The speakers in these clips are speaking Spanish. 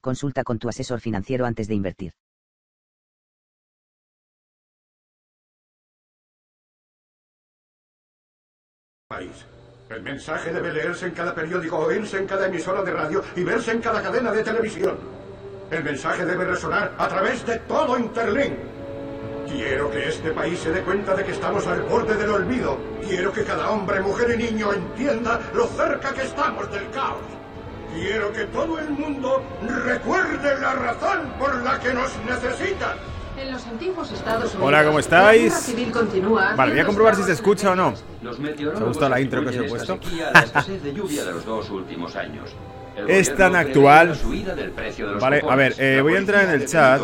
consulta con tu asesor financiero antes de invertir. país. El mensaje debe leerse en cada periódico, oírse en cada emisora de radio y verse en cada cadena de televisión. El mensaje debe resonar a través de todo Interlink. Quiero que este país se dé cuenta de que estamos al borde del olvido. Quiero que cada hombre, mujer y niño entienda lo cerca que estamos del caos. Quiero que todo el mundo recuerde la razón por la que nos necesitan. En los antiguos Estados Unidos, Hola, ¿cómo la estáis? guerra civil continúa Vale, voy a comprobar si se escucha o no. Los ¿Te meteorólogos gusta la intro que os he puesto? Es tan actual. Vale, a ver, eh, voy a entrar en el chat.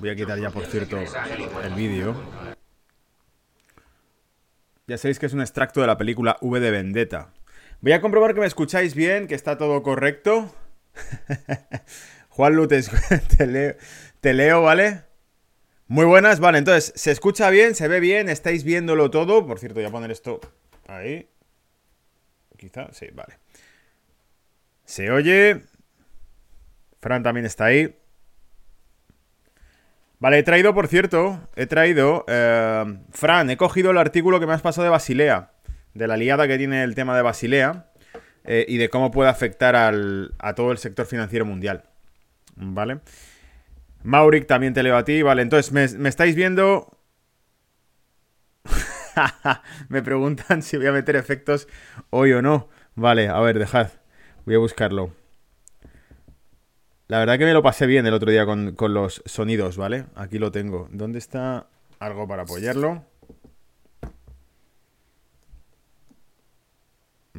Voy a quitar ya, por cierto, el vídeo. Ya sabéis que es un extracto de la película V de Vendetta. Voy a comprobar que me escucháis bien, que está todo correcto. Juan Lu, te, te leo, te leo, ¿vale? Muy buenas, vale, entonces, ¿se escucha bien? ¿Se ve bien? ¿Estáis viéndolo todo? Por cierto, voy a poner esto ahí. Quizá, sí, vale. Se oye. Fran también está ahí. Vale, he traído, por cierto, he traído... eh, Fran, he cogido el artículo que me has pasado de Basilea. De la liada que tiene el tema de Basilea. eh, y de cómo puede afectar al- a todo el sector financiero mundial. ¿Vale? Mauric, también te leo a ti. Vale, entonces, ¿me, me estáis viendo? me preguntan si voy a meter efectos hoy o no. Vale, a ver, dejad. Voy a buscarlo. La verdad que me lo pasé bien el otro día con, con los sonidos, ¿vale? Aquí lo tengo. ¿Dónde está algo para apoyarlo?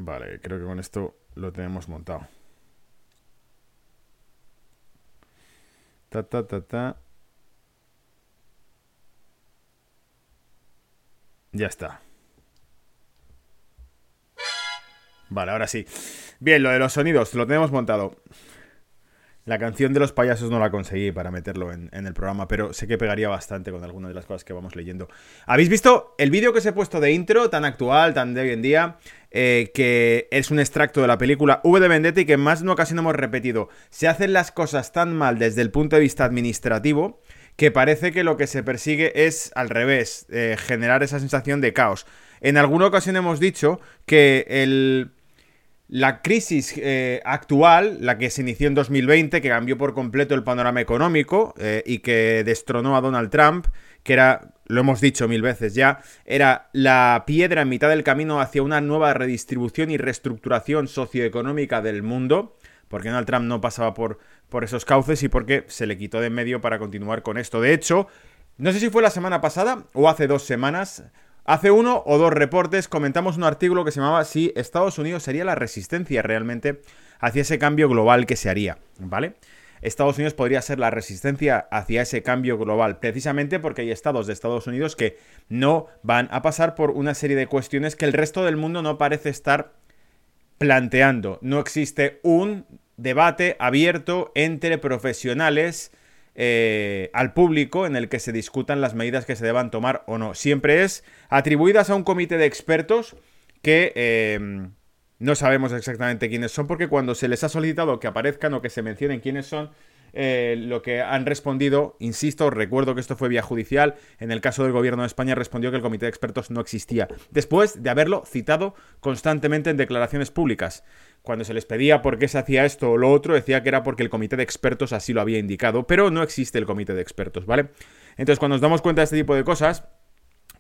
Vale, creo que con esto lo tenemos montado. Ta, ta, ta, ta. Ya está. Vale, ahora sí. Bien, lo de los sonidos, lo tenemos montado. La canción de los payasos no la conseguí para meterlo en, el programa, pero sé que pegaría bastante con algunas de las cosas que vamos leyendo. ¿Habéis visto el vídeo que os he puesto de intro, tan actual, tan de hoy en día? eh, que es un extracto de la película V de Vendetta y que en más de una ocasión hemos repetido. Se hacen las cosas tan mal desde el punto de vista administrativo que parece que lo que se persigue es al revés, eh, generar esa sensación de caos. En alguna ocasión hemos dicho que el, la crisis eh, actual, la que se inició en 2020, que cambió por completo el panorama económico eh, y que destronó a Donald Trump, que era, lo hemos dicho mil veces ya, era la piedra en mitad del camino hacia una nueva redistribución y reestructuración socioeconómica del mundo, porque Donald Trump no pasaba por, por esos cauces y porque se le quitó de en medio para continuar con esto. De hecho, no sé si fue la semana pasada o hace dos semanas, Hace uno o dos reportes comentamos un artículo que se llamaba si Estados Unidos sería la resistencia realmente hacia ese cambio global que se haría, ¿vale? Estados Unidos podría ser la resistencia hacia ese cambio global, precisamente porque hay estados de Estados Unidos que no van a pasar por una serie de cuestiones que el resto del mundo no parece estar planteando. No existe un debate abierto entre profesionales eh, al público en el que se discutan las medidas que se deban tomar o no. Siempre es atribuidas a un comité de expertos que eh, no sabemos exactamente quiénes son porque cuando se les ha solicitado que aparezcan o que se mencionen quiénes son, eh, lo que han respondido, insisto, recuerdo que esto fue vía judicial, en el caso del gobierno de España respondió que el comité de expertos no existía, después de haberlo citado constantemente en declaraciones públicas. Cuando se les pedía por qué se hacía esto o lo otro, decía que era porque el comité de expertos así lo había indicado, pero no existe el comité de expertos, ¿vale? Entonces, cuando nos damos cuenta de este tipo de cosas,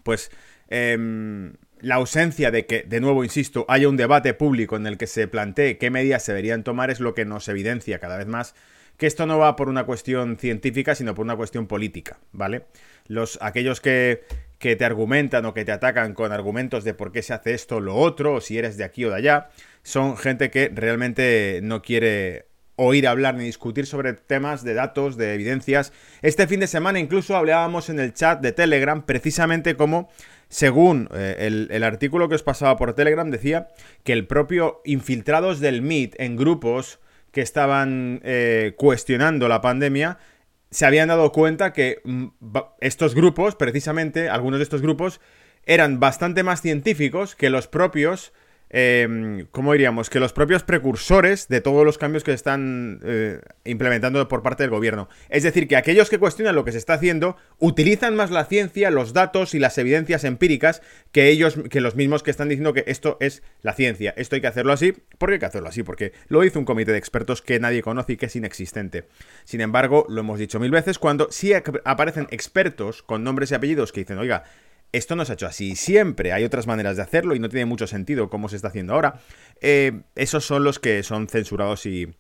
pues eh, la ausencia de que, de nuevo, insisto, haya un debate público en el que se plantee qué medidas se deberían tomar es lo que nos evidencia cada vez más que esto no va por una cuestión científica, sino por una cuestión política, ¿vale? Los, aquellos que, que te argumentan o que te atacan con argumentos de por qué se hace esto o lo otro, o si eres de aquí o de allá, son gente que realmente no quiere oír hablar ni discutir sobre temas de datos, de evidencias. Este fin de semana incluso hablábamos en el chat de Telegram precisamente como según eh, el, artículo que os pasaba por Telegram, decía que el propio infiltrados del MIT en grupos que estaban eh, cuestionando la pandemia se habían dado cuenta que mm, estos grupos, precisamente, algunos de estos grupos, eran bastante más científicos que los propios eh, ¿cómo diríamos? Que los propios precursores de todos los cambios que se están eh, implementando por parte del gobierno. Es decir, que aquellos que cuestionan lo que se está haciendo utilizan más la ciencia, los datos y las evidencias empíricas que ellos, que los mismos que están diciendo que esto es la ciencia. Esto hay que hacerlo así, porque hay que hacerlo así, porque lo hizo un comité de expertos que nadie conoce y que es inexistente. Sin embargo, lo hemos dicho mil veces, cuando sí aparecen expertos con nombres y apellidos que dicen, oiga, esto no se ha hecho así siempre, hay otras maneras de hacerlo y no tiene mucho sentido como se está haciendo ahora. Eh, esos son los que son censurados y,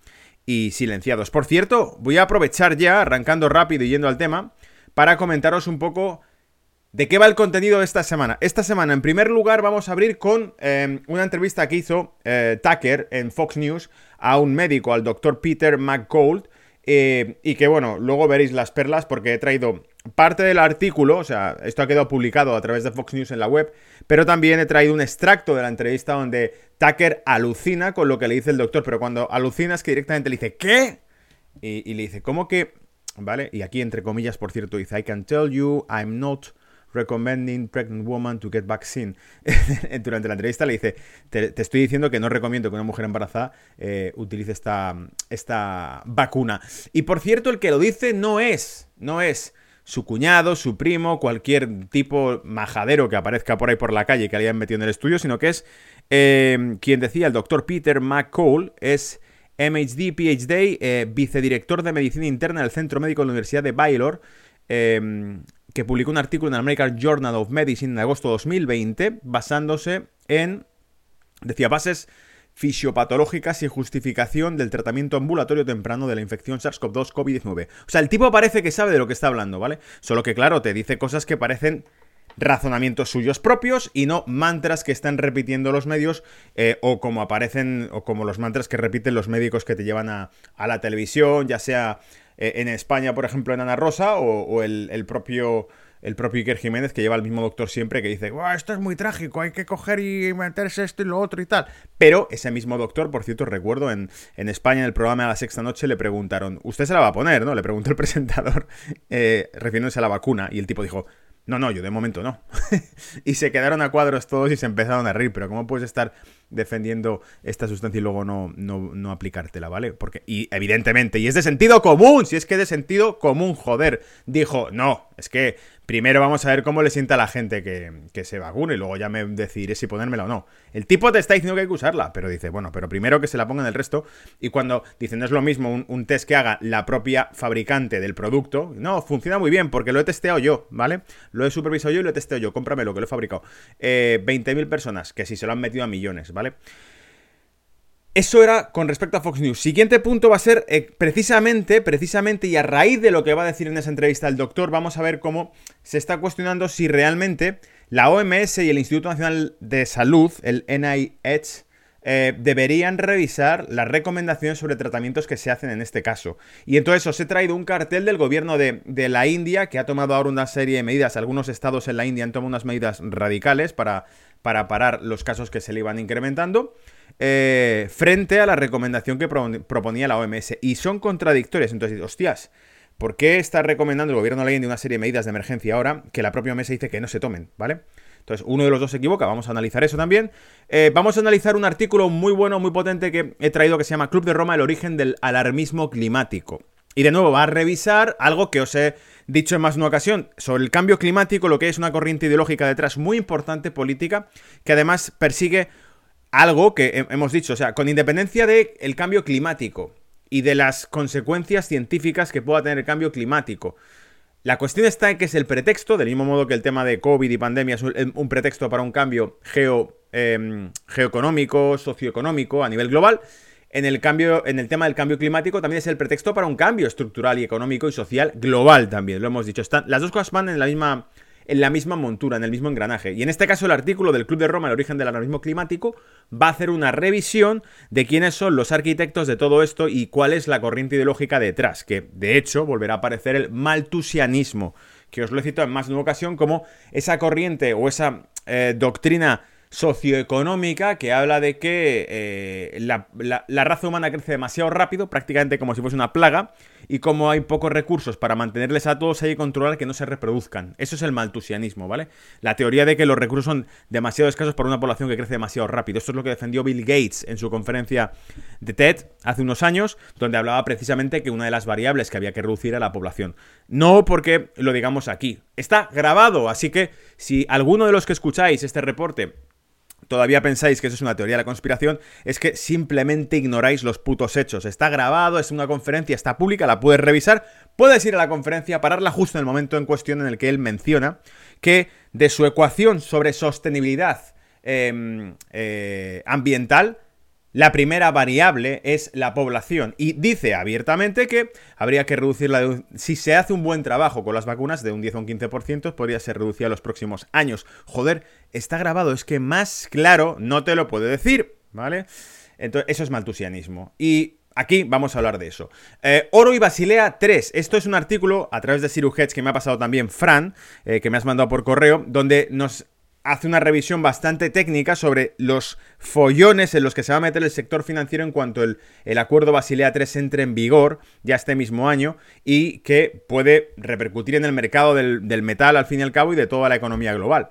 y silenciados. Por cierto, voy a aprovechar ya, arrancando rápido y yendo al tema, para comentaros un poco de qué va el contenido de esta semana. Esta semana, en primer lugar, vamos a abrir con eh, una entrevista que hizo eh, Tucker en Fox News a un médico, al doctor Peter McGold, y que bueno, luego veréis las perlas porque he traído parte del artículo, o sea, esto ha quedado publicado a través de Fox News en la web, pero también he traído un extracto de la entrevista donde Tucker alucina con lo que le dice el doctor, pero cuando alucina es que directamente le dice, ¿qué? Y, le dice, ¿cómo que? ¿Vale? Y aquí entre comillas, por cierto, dice, I can tell you I'm not recommending pregnant woman to get vaccine. Durante la entrevista le dice, te, estoy diciendo que no recomiendo que una mujer embarazada eh, utilice esta, esta vacuna. Y por cierto, el que lo dice no es, no es su cuñado, su primo, cualquier tipo majadero que aparezca por ahí por la calle que le hayan metido en el estudio, sino que es em, quien decía el doctor Peter McCall, es MHD, PhD, eh, vicedirector de medicina interna del Centro Médico de la Universidad de Baylor, em, que publicó un artículo en el American Journal of Medicine en agosto de 2020, basándose en, decía, bases fisiopatológicas y justificación del tratamiento ambulatorio temprano de la infección SARS-CoV-2 COVID-19. O sea, el tipo parece que sabe de lo que está hablando, ¿vale? Solo que, claro, te dice cosas que parecen razonamientos suyos propios y no mantras que están repitiendo los medios eh, o como aparecen o como los mantras que repiten los médicos que te llevan a, la televisión, ya sea eh, en España, por ejemplo, en Ana Rosa o, el propio el propio Iker Jiménez, que lleva el mismo doctor siempre, que dice, esto es muy trágico, hay que coger y meterse esto y lo otro y tal. Pero ese mismo doctor, por cierto, recuerdo en, en España, en el programa de la sexta noche, le preguntaron, ¿usted se la va a poner? ¿no? Le preguntó el presentador, eh, refiriéndose a la vacuna, y el tipo dijo, no, no, yo de momento no. y se quedaron a cuadros todos y se empezaron a reír, pero ¿cómo puedes estar defendiendo esta sustancia y luego no, no, no aplicártela, ¿vale? Porque, y evidentemente, y es de sentido común, si es que es de sentido común, joder, dijo, no, es que primero vamos a ver cómo le sienta a la gente que, se vacune y luego ya me decidiré si ponérmela o no. El tipo te está diciendo que hay que usarla, pero dice, bueno, pero primero que se la pongan el resto. Y cuando dicen, no es lo mismo un, test que haga la propia fabricante del producto, no, funciona muy bien porque lo he testeado yo, ¿vale? Lo he supervisado yo y lo he testeado yo, cómpramelo que lo he fabricado. Eh, 20.000 personas, que si se lo han metido a millones, ¿vale? Eso era con respecto a Fox News. Siguiente punto va a ser eh, precisamente, precisamente, y a raíz de lo que va a decir en esa entrevista el doctor, vamos a ver cómo se está cuestionando si realmente la OMS y el Instituto Nacional de Salud, el NIH, eh, deberían revisar las recomendaciones sobre tratamientos que se hacen en este caso. Y entonces os he traído un cartel del gobierno de, de, la India que ha tomado ahora una serie de medidas. Algunos estados en la India han tomado unas medidas radicales para, para parar los casos que se le iban incrementando. Eh, frente a la recomendación que proponía la OMS. Y son contradictorias. Entonces, hostias, ¿por qué está recomendando el gobierno de una serie de medidas de emergencia ahora que la propia OMS dice que no se tomen? ¿Vale? Entonces, uno de los dos se equivoca, vamos a analizar eso también. Eh, vamos a analizar un artículo muy bueno, muy potente que he traído que se llama Club de Roma, el origen del alarmismo climático. Y de nuevo va a revisar algo que os he dicho en más una ocasión sobre el cambio climático, lo que es una corriente ideológica detrás muy importante política, que además persigue algo que hemos dicho, o sea, con independencia del cambio climático y de las consecuencias científicas que pueda tener el cambio climático. La cuestión está en que es el pretexto, del mismo modo que el tema de COVID y pandemia es un, pretexto para un cambio geo, em, geoeconómico, socioeconómico a nivel global. En el, cambio, en el tema del cambio climático también es el pretexto para un cambio estructural y económico y social global también, lo hemos dicho. Están, las dos cosas van en la misma en la misma montura, en el mismo engranaje. Y en este caso el artículo del Club de Roma, el origen del alarmismo climático, va a hacer una revisión de quiénes son los arquitectos de todo esto y cuál es la corriente ideológica detrás, que de hecho volverá a aparecer el maltusianismo, que os lo he citado en más de una ocasión como esa corriente o esa eh, doctrina socioeconómica que habla de que eh, la, raza humana crece demasiado rápido, prácticamente como si fuese una plaga, y como hay pocos recursos para mantenerles a todos hay que controlar que no se reproduzcan. Eso es el maltusianismo, ¿vale? La teoría de que los recursos son demasiado escasos para una población que crece demasiado rápido. Esto es lo que defendió Bill Gates en su conferencia de TED hace unos años, donde hablaba precisamente que una de las variables que había que reducir era la población. No porque lo digamos aquí. Está grabado, así que si alguno de los que escucháis este reporte todavía pensáis que eso es una teoría de la conspiración, es que simplemente ignoráis los putos hechos. Está grabado, es una conferencia, está pública, la puedes revisar, puedes ir a la conferencia, pararla justo en el momento en cuestión en el que él menciona que de su ecuación sobre sostenibilidad em, eh, ambiental, la primera variable es la población y dice abiertamente que habría que reducirla, si se hace un buen trabajo con las vacunas, de un 10 o un 15%, podría ser reducida los próximos años. Joder, está grabado, es que más claro no te lo puede decir, ¿vale? Entonces, eso es maltusianismo. Y Aquí vamos a hablar de eso. Eh, Oro y Basilea 3. Esto es un artículo a través de Heads que me ha pasado también Fran, eh, que me has mandado por correo, donde nos hace una revisión bastante técnica sobre los follones en los que se va a meter el sector financiero en cuanto el, el acuerdo Basilea 3 entre en vigor ya este mismo año y que puede repercutir en el mercado del, del metal al fin y al cabo y de toda la economía global.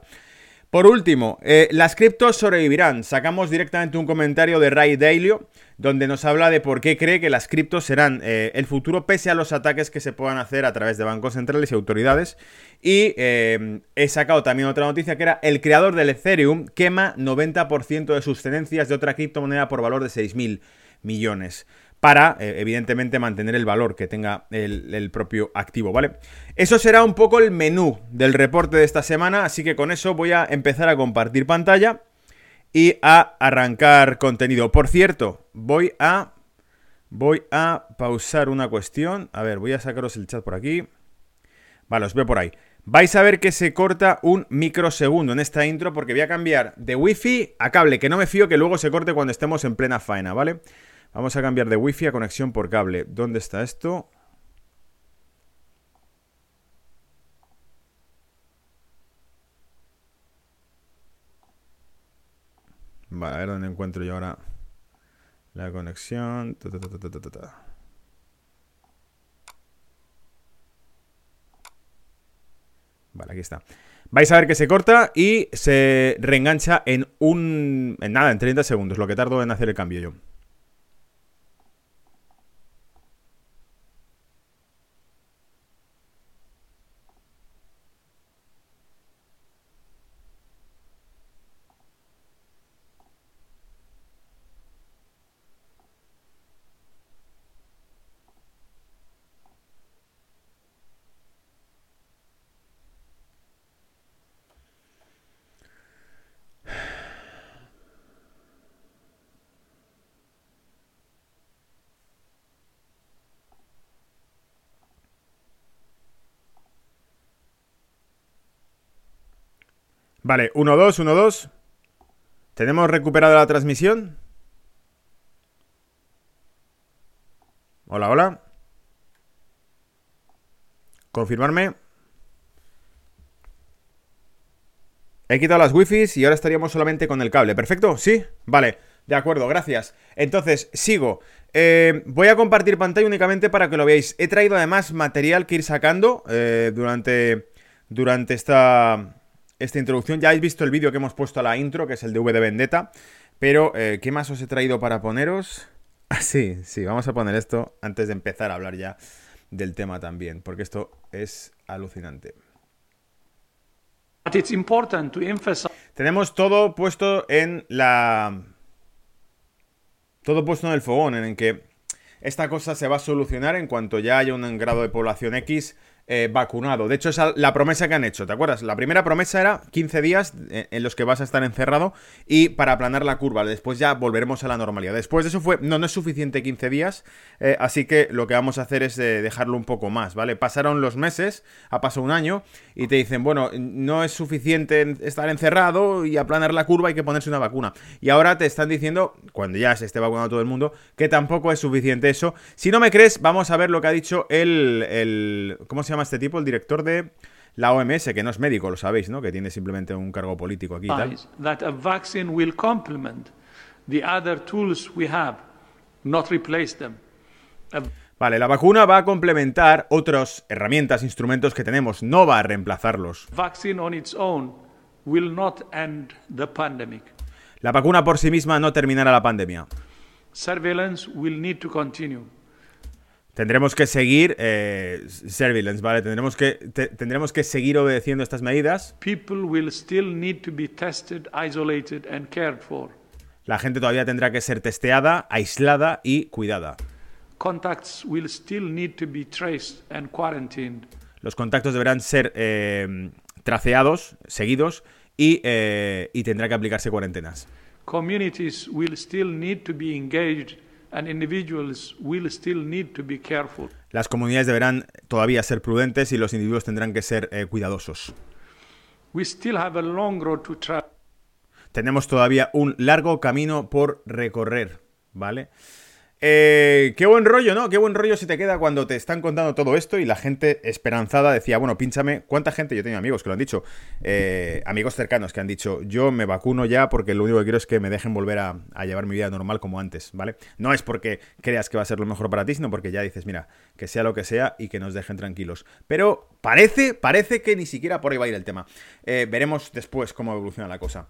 Por último, eh, las criptos sobrevivirán. Sacamos directamente un comentario de Ray Dalio, donde nos habla de por qué cree que las criptos serán eh, el futuro pese a los ataques que se puedan hacer a través de bancos centrales y autoridades. Y eh, he sacado también otra noticia que era el creador del Ethereum quema 90% de sus tenencias de otra criptomoneda por valor de 6.000 millones para, eh, evidentemente, mantener el valor que tenga el, propio activo, ¿vale? Eso será un poco el menú del reporte de esta semana, así que con eso voy a empezar a compartir pantalla y a arrancar contenido. Por cierto, voy a... Voy a pausar una cuestión. A ver, voy a sacaros el chat por aquí. Vale, os veo por ahí. Vais a ver que se corta un microsegundo en esta intro porque voy a cambiar de wifi a cable, que no me fío que luego se corte cuando estemos en plena faena, ¿vale? Vamos a cambiar de wifi a conexión por cable. ¿Dónde está esto? Vale, a ver dónde encuentro yo ahora la conexión. vale, aquí está. Vais a ver que se corta y se reengancha en un... En nada, en 30 segundos, lo que tardo en hacer el cambio yo. Vale, 1, 2, 1, 2. ¿Tenemos recuperado la transmisión? Hola, hola. Confirmarme. He quitado las wifis y ahora estaríamos solamente con el cable. ¿Perfecto? ¿Sí? Vale, de acuerdo, gracias. Entonces, sigo. Eh, voy a compartir pantalla únicamente para que lo veáis. He traído además material que ir sacando eh, durante, durante esta, esta introducción. Ya habéis visto el vídeo que hemos puesto a la intro, que es el de V de Vendetta. Pero, eh, ¿qué más os he traído para poneros? Ah, sí, sí, vamos a poner esto antes de empezar a hablar ya del tema también, porque esto es alucinante. Tenemos todo puesto en la... Todo puesto en el fogón, en el que esta cosa se va a solucionar en cuanto ya haya un grado de población X eh, vacunado. De hecho, es la promesa que han hecho, ¿te acuerdas? La primera promesa era 15 días eh, en los que vas a estar encerrado y para aplanar la curva. Después ya volveremos a la normalidad. Después de eso fue, no, no es suficiente 15 días, eh, así que lo que vamos a hacer es dejarlo un poco más, ¿vale? Pasaron los meses, ha pasado un año y te dicen, bueno, no es suficiente estar encerrado y aplanar la curva, hay que ponerse una vacuna. Y ahora te están diciendo, cuando ya se esté vacunado todo el mundo, que tampoco es suficiente eso. Si no me crees, vamos a ver lo que ha dicho el, el ¿cómo se llama? Este tipo, el director de la OMS, que no es médico, lo sabéis, ¿no? Que tiene simplemente un cargo político aquí. Tal. That a vaccine will complement the other tools we have, not replace them. Vale, la vacuna va a complementar otras herramientas, instrumentos que tenemos, no va a reemplazarlos. Vaccine on its own will not end the pandemic. La vacuna por sí misma no terminará la pandemia. Surveillance will need to continue. Tendremos que seguir eh, surveillance, ¿vale? Tendremos que, tendremos que seguir obedeciendo estas medidas. People will still need to be tested, isolated and cared for. La gente todavía tendrá que ser testeada, aislada y cuidada. Contacts will still need to be traced and quarantined. Los contactos deberán ser eh, traceados, seguidos y, eh, y tendrá que aplicarse cuarentenas. Communities will still need to be engaged las comunidades deberán todavía ser prudentes y los individuos tendrán que ser eh, cuidadosos. Tenemos todavía un largo camino por recorrer, ¿vale? Eh, qué buen rollo, ¿no? Qué buen rollo se te queda cuando te están contando todo esto y la gente esperanzada decía, bueno, pínchame. ¿Cuánta gente? Yo tengo amigos que lo han dicho, eh, amigos cercanos que han dicho, yo me vacuno ya porque lo único que quiero es que me dejen volver a, llevar mi vida normal como antes, ¿vale? No es porque creas que va a ser lo mejor para ti, sino porque ya dices, mira, que sea lo que sea y que nos dejen tranquilos. Pero parece, parece que ni siquiera por ahí va a ir el tema. Eh, veremos después cómo evoluciona la cosa.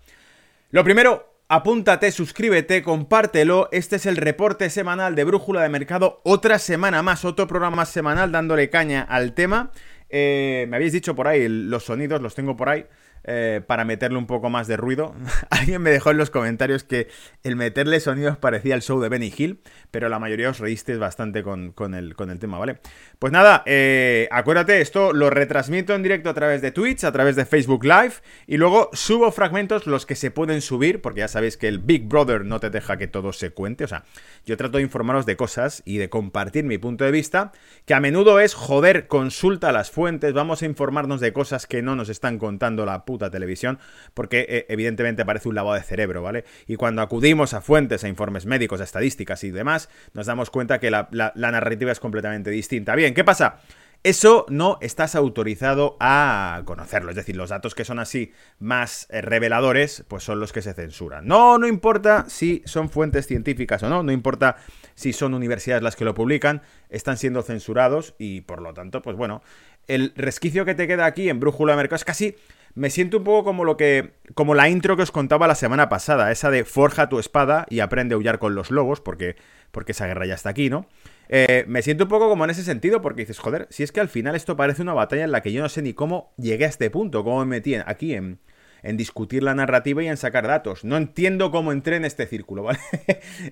Lo primero, Apúntate, suscríbete, compártelo. Este es el reporte semanal de Brújula de Mercado. Otra semana más, otro programa semanal dándole caña al tema. Eh, me habéis dicho por ahí, los sonidos los tengo por ahí. Eh, para meterle un poco más de ruido. Alguien me dejó en los comentarios que el meterle sonidos parecía el show de Benny Hill, pero la mayoría os reísteis bastante con, el, con el, tema, ¿vale? Pues nada, eh, acuérdate, esto lo retransmito en directo a través de Twitch, a través de Facebook Live, y luego subo fragmentos los que se pueden subir, porque ya sabéis que el Big Brother no te deja que todo se cuente, o sea, yo trato de informaros de cosas y de compartir mi punto de vista, que a menudo es, joder, consulta las fuentes, vamos a informarnos de cosas que no nos están contando la puta televisión, porque eh, evidentemente parece un lavado de cerebro, ¿vale? Y cuando acudimos a fuentes, a informes médicos, a estadísticas y demás, nos damos cuenta que la, narrativa es completamente distinta. Bien, ¿qué pasa? Eso no estás autorizado a conocerlo. Es decir, los datos que son así más eh, reveladores, pues son los que se censuran. No, no importa si son fuentes científicas o no, no importa si son universidades las que lo publican, están siendo censurados y por lo tanto, pues bueno, el resquicio que te queda aquí en Brújula de Mercado es casi me siento un poco como lo que. como la intro que os contaba la semana pasada, esa de forja tu espada y aprende a huyar con los lobos, porque, porque esa guerra ya está aquí, ¿no? Eh, me siento un poco como en ese sentido, porque dices, joder, si es que al final esto parece una batalla en la que yo no sé ni cómo llegué a este punto, cómo me metí aquí en, en discutir la narrativa y en sacar datos. No entiendo cómo entré en este círculo, ¿vale?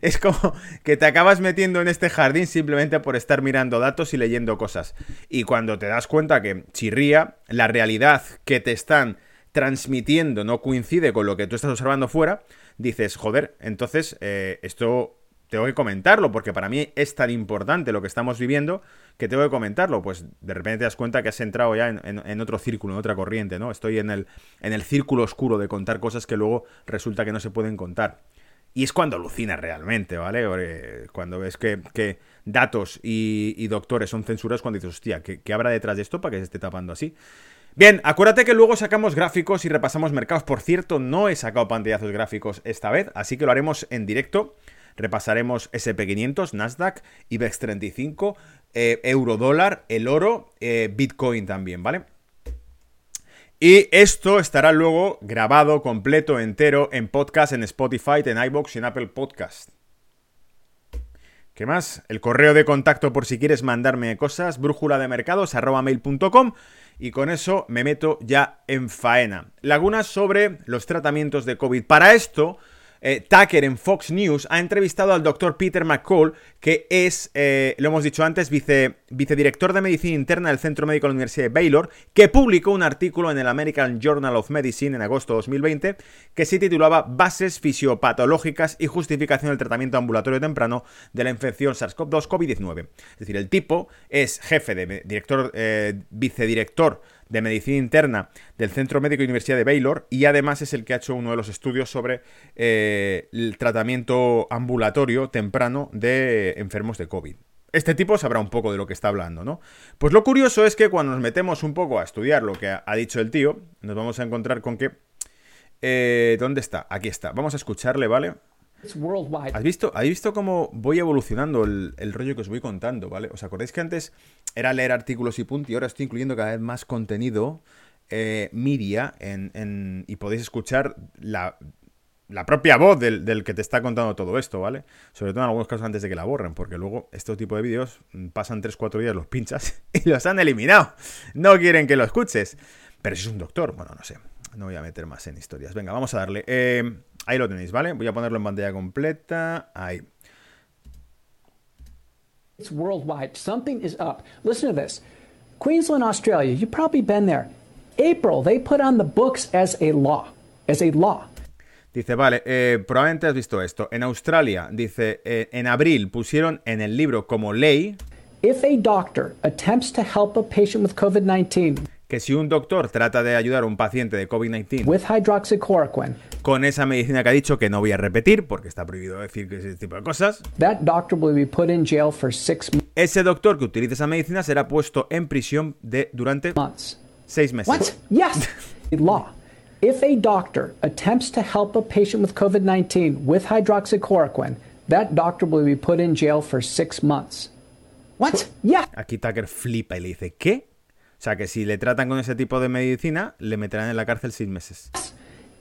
es como que te acabas metiendo en este jardín simplemente por estar mirando datos y leyendo cosas. Y cuando te das cuenta que chirría, la realidad que te están transmitiendo no coincide con lo que tú estás observando fuera, dices, joder, entonces eh, esto tengo que comentarlo, porque para mí es tan importante lo que estamos viviendo que tengo que comentarlo. Pues de repente te das cuenta que has entrado ya en, otro círculo, en otra corriente, ¿no? Estoy en el, en el círculo oscuro de contar cosas que luego resulta que no se pueden contar. Y es cuando alucina realmente, ¿vale? Cuando ves que, datos y, doctores son censurados, cuando dices, hostia, ¿qué, ¿qué habrá detrás de esto para que se esté tapando así? Bien, acuérdate que luego sacamos gráficos y repasamos mercados. Por cierto, no he sacado pantallazos gráficos esta vez, así que lo haremos en directo. Repasaremos SP500, Nasdaq, IBEX 35, eh, euro dólar, el oro, eh, Bitcoin también, ¿vale? Y esto estará luego grabado completo, entero, en podcast, en Spotify, en iBox y en Apple Podcast. ¿Qué más? El correo de contacto por si quieres mandarme cosas, brújula de mercados. Y con eso me meto ya en faena. Lagunas sobre los tratamientos de COVID. Para esto eh, Tucker en Fox News ha entrevistado al doctor Peter McCall, que es, eh, lo hemos dicho antes, vice, vicedirector de medicina interna del Centro Médico de la Universidad de Baylor, que publicó un artículo en el American Journal of Medicine en agosto de 2020 que se titulaba Bases fisiopatológicas y justificación del tratamiento ambulatorio temprano de la infección SARS-CoV-2 COVID-19. Es decir, el tipo es jefe de director, eh, vicedirector de Medicina Interna del Centro Médico Universidad de Baylor y además es el que ha hecho uno de los estudios sobre eh, el tratamiento ambulatorio temprano de enfermos de COVID. Este tipo sabrá un poco de lo que está hablando, ¿no? Pues lo curioso es que cuando nos metemos un poco a estudiar lo que ha dicho el tío, nos vamos a encontrar con que... Eh, ¿Dónde está? Aquí está. Vamos a escucharle, ¿vale? ¿Has visto, ¿Habéis visto cómo voy evolucionando el, rollo que os voy contando, ¿vale? ¿Os acordáis que antes era leer artículos y punto y ahora estoy incluyendo cada vez más contenido eh, media y podéis escuchar la, propia voz del, que te está contando todo esto, ¿vale? Sobre todo en algunos casos antes de que la borren, porque luego este tipo de vídeos pasan 3-4 días, los pinchas y los han eliminado. No quieren que lo escuches. Pero si es un doctor, bueno, no sé. No voy a meter más en historias. Venga, vamos a darle. Eh, Ahí lo tenéis, ¿vale? Voy a ponerlo en pantalla completa. Ahí. It's worldwide. Something is up. Listen to this. Queensland, Australia, you've probably been there. April, they put on the books as a law. As a law. Dice, vale, eh, probablemente has visto esto. En Australia, dice, eh, en abril pusieron en el libro como ley. If a doctor attempts to help a patient with COVID-19 que si un doctor trata de ayudar a un paciente de COVID-19 con esa medicina que ha dicho que no voy a repetir porque está prohibido decir ese tipo de cosas, ese doctor que utilice esa medicina será puesto en prisión de durante seis meses. What? Yes. Law. If a doctor attempts to help a patient with COVID-19 with hydroxychloroquine, that doctor will be put in jail for six months. What? Yeah. Aquí Tucker flipa y le dice, ¿qué? O sea que si le tratan con ese tipo de medicina, le meterán en la cárcel seis meses.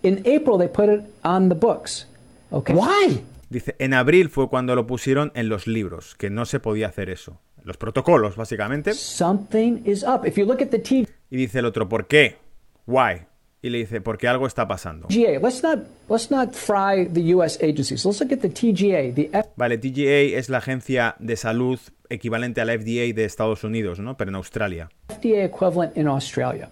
In April they put it on the books. Okay. Why? Dice, en abril fue cuando lo pusieron en los libros, que no se podía hacer eso. Los protocolos, básicamente. Something is up. If you look at the y dice el otro, ¿por qué? Why? Y le dice, porque algo está pasando. TGA. Let's not, let's not fry the US agencies. Let's look at the TGA. The vale, TGA es la agencia de salud equivalente a la FDA de Estados Unidos, ¿no? Pero en Australia. FDA equivalent in Australia.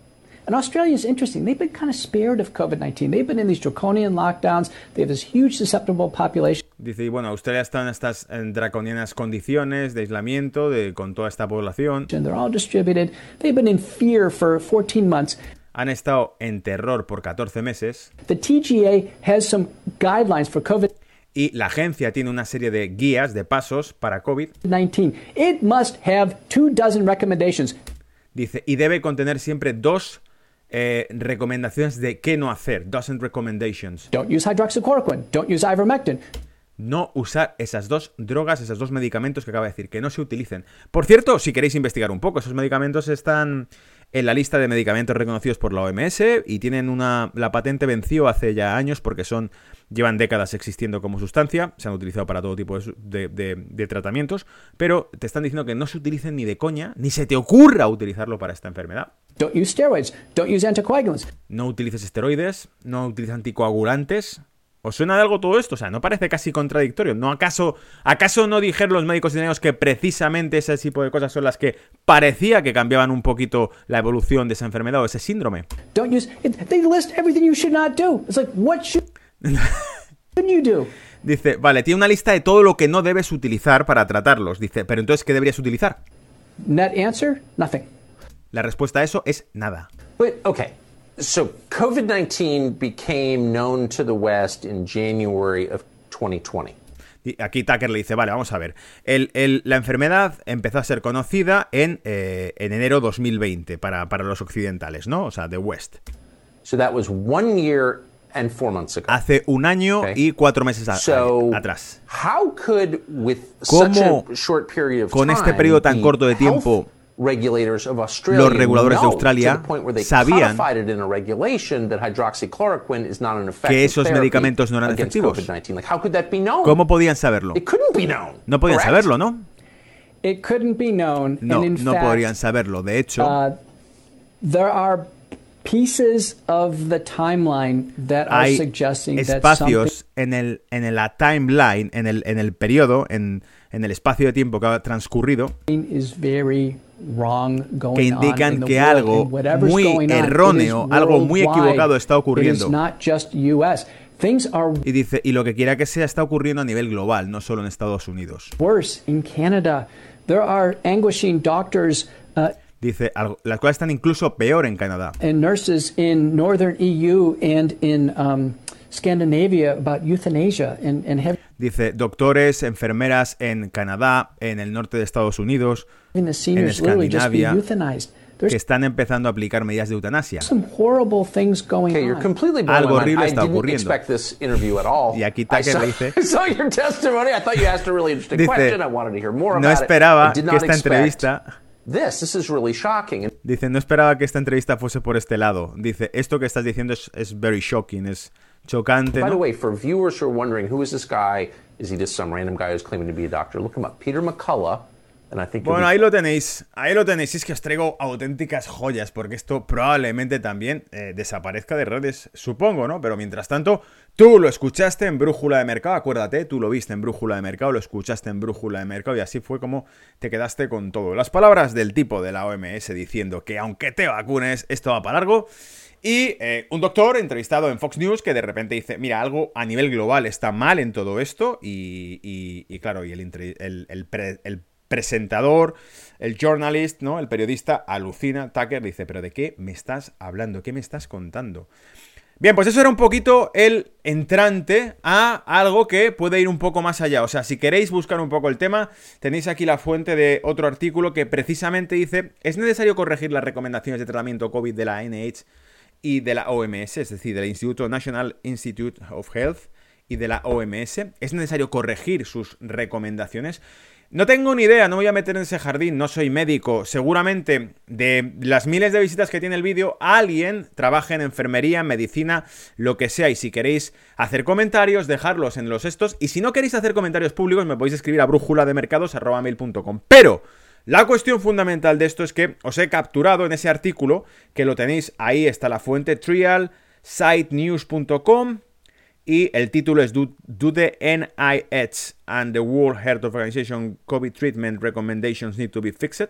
And Australia is interesting. They've been kind of spared of COVID-19. They've been in these draconian lockdowns. They have this huge susceptible population. Dice, y bueno, Australia está en estas en draconianas condiciones de aislamiento de, con toda esta población. And they're all distributed. They've been in fear for 14 months. Han estado en terror por 14 meses. The TGA has some guidelines for COVID y la agencia tiene una serie de guías, de pasos para COVID-19. It must have two dozen recommendations. Dice, y debe contener siempre dos eh, recomendaciones de qué no hacer. Dozen recommendations. Don't use hydroxychloroquine. Don't use ivermectin. No usar esas dos drogas, esos dos medicamentos que acaba de decir, que no se utilicen. Por cierto, si queréis investigar un poco, esos medicamentos están en la lista de medicamentos reconocidos por la OMS y tienen una. La patente venció hace ya años porque son llevan décadas existiendo como sustancia, se han utilizado para todo tipo de, tratamientos, pero te están diciendo que no se utilicen ni de coña, ni se te ocurra utilizarlo para esta enfermedad. No utilices esteroides, no utilices anticoagulantes. ¿Os suena de algo todo esto? O sea, ¿no parece casi contradictorio? ¿No acaso, acaso no dijeron los médicos italianos que precisamente ese tipo de cosas son las que parecía que cambiaban un poquito la evolución de esa enfermedad o ese síndrome? Don't use, they list everything you should not do. It's like, what should... Dice, vale, tiene una lista de todo lo que no debes utilizar para tratarlos. Dice, pero entonces, ¿qué deberías utilizar? Net answer, nothing. La respuesta a eso es nada. But, okay. So, COVID-19 became known to the West in January of 2020. Aquí Tucker le dice, vale, vamos a ver. El, la enfermedad empezó a ser conocida en, eh, en enero 2020 para, para los occidentales, ¿no? O sea, de West. So that was one year Hace un año y cuatro meses atrás. ¿Cómo con este periodo tan corto de tiempo los reguladores de Australia sabían que esos medicamentos no eran efectivos. ¿Cómo podían saberlo? No podían saberlo, ¿no? No, no podrían saberlo. De hecho, uh, Hay espacios en, el, en la timeline, en el, en el periodo, en, en el espacio de tiempo que ha transcurrido, que indican que algo muy erróneo, algo muy equivocado está ocurriendo. Y dice, y lo que quiera que sea está ocurriendo a nivel global, no solo en Estados Unidos. worse in Canada. There are anguishing doctors uh, Dice, las cosas están incluso peor en Canadá. Scandinavia about euthanasia and, and having Dice, doctores, enfermeras en Canadá, en el norte de Estados Unidos, be Escandinavia, que están empezando a aplicar medidas de eutanasia. some horrible things going Okay, Algo horrible I está didn't ocurriendo. expect this interview at all. Y aquí I Tucker saw, le dice- I saw your testimony. I thought you asked a really interesting Dice, question. I wanted to hear more no about esperaba it. I did que not esta expect entrevista this. This is really shocking. Dice, no esperaba que esta entrevista fuese por este lado. Dice, esto que estás diciendo es, es very shocking, es chocante. By the ¿no? way, for viewers who are wondering who is this guy, is he just some random guy who's claiming to be a doctor? Look him up, Peter McCullough, and I think Bueno, be ahí lo tenéis. Ahí lo tenéis. Es que os traigo auténticas joyas, porque esto probablemente también eh, desaparezca de redes, supongo, ¿no? Pero mientras tanto, tú lo escuchaste en Brújula de Mercado, acuérdate, tú lo viste en Brújula de Mercado, lo escuchaste en Brújula de Mercado, y así fue como te quedaste con todo. Las palabras del tipo de la OMS diciendo que aunque te vacunes, esto va para largo. Y eh, un doctor entrevistado en Fox News que de repente dice, mira, algo a nivel global está mal en todo esto. Y, y- claro, y el, el presentador, el journalist, ¿no? El periodista alucina, Tucker dice, pero ¿de qué me estás hablando? ¿Qué me estás contando? Bien, pues eso era un poquito el entrante a algo que puede ir un poco más allá. O sea, si queréis buscar un poco el tema, tenéis aquí la fuente de otro artículo que precisamente dice, es necesario corregir las recomendaciones de tratamiento COVID de la NH y de la OMS, es decir, del Instituto National Institute of Health y de la OMS. Es necesario corregir sus recomendaciones. No tengo ni idea, no voy a meter en ese jardín, no soy médico. Seguramente de las miles de visitas que tiene el vídeo, alguien trabaja en enfermería, en medicina, lo que sea. Y si queréis hacer comentarios, dejarlos en los estos. Y si no queréis hacer comentarios públicos, me podéis escribir a brújula de mercados.com. Pero la cuestión fundamental de esto es que os he capturado en ese artículo, que lo tenéis ahí, está la fuente trialsitenews.com y el título es Do, Do the NIH and the World Health Organization COVID Treatment Recommendations Need to be Fixed?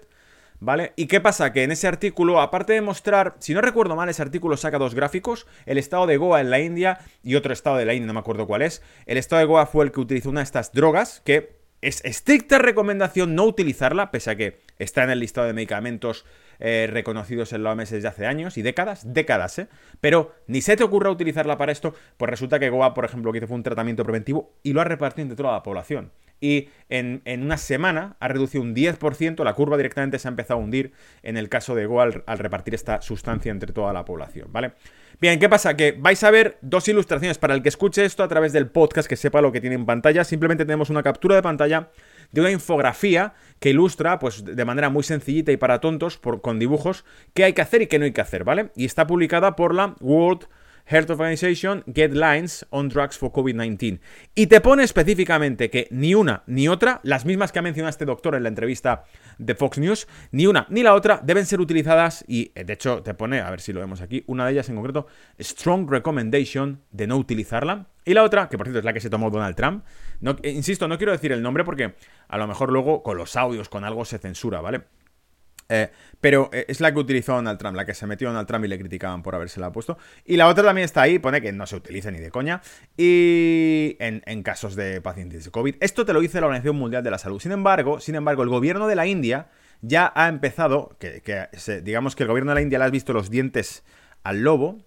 ¿Vale? ¿Y qué pasa? Que en ese artículo, aparte de mostrar, si no recuerdo mal, ese artículo saca dos gráficos, el estado de Goa en la India y otro estado de la India, no me acuerdo cuál es. El estado de Goa fue el que utilizó una de estas drogas, que es estricta recomendación no utilizarla, pese a que está en el listado de medicamentos eh, reconocidos en la OMS desde hace años y décadas, décadas, ¿eh? Pero ni se te ocurra utilizarla para esto, pues resulta que Goa, por ejemplo, lo que hizo fue un tratamiento preventivo y lo ha repartido entre toda la población. Y en, en una semana ha reducido un 10%, la curva directamente se ha empezado a hundir en el caso de al, al repartir esta sustancia entre toda la población, ¿vale? Bien, ¿qué pasa? Que vais a ver dos ilustraciones para el que escuche esto a través del podcast, que sepa lo que tiene en pantalla. Simplemente tenemos una captura de pantalla de una infografía que ilustra, pues de manera muy sencillita y para tontos, por- con dibujos, qué hay que hacer y qué no hay que hacer, ¿vale? Y está publicada por la World Health Organization Guidelines on Drugs for COVID-19. Y te pone específicamente que ni una ni otra, las mismas que ha mencionado este doctor en la entrevista de Fox News, ni una ni la otra deben ser utilizadas y eh, de hecho te pone, a ver si lo vemos aquí, una de ellas en concreto, Strong Recommendation de no utilizarla. Y la otra, que por cierto es la que se tomó Donald Trump, no, eh, insisto, no quiero decir el nombre porque a lo mejor luego con los audios, con algo se censura, ¿vale? Eh, pero eh, es la que utilizó Donald Trump, la que se metió Donald Trump y le criticaban por habérsela puesto. Y la otra también está ahí, pone que no se utiliza ni de coña. Y en, casos de pacientes de COVID. Esto te lo dice la Organización Mundial de la Salud. Sin embargo, sin embargo, el gobierno de la India ya ha empezado, que, digamos que el gobierno de la India le has visto los dientes al lobo.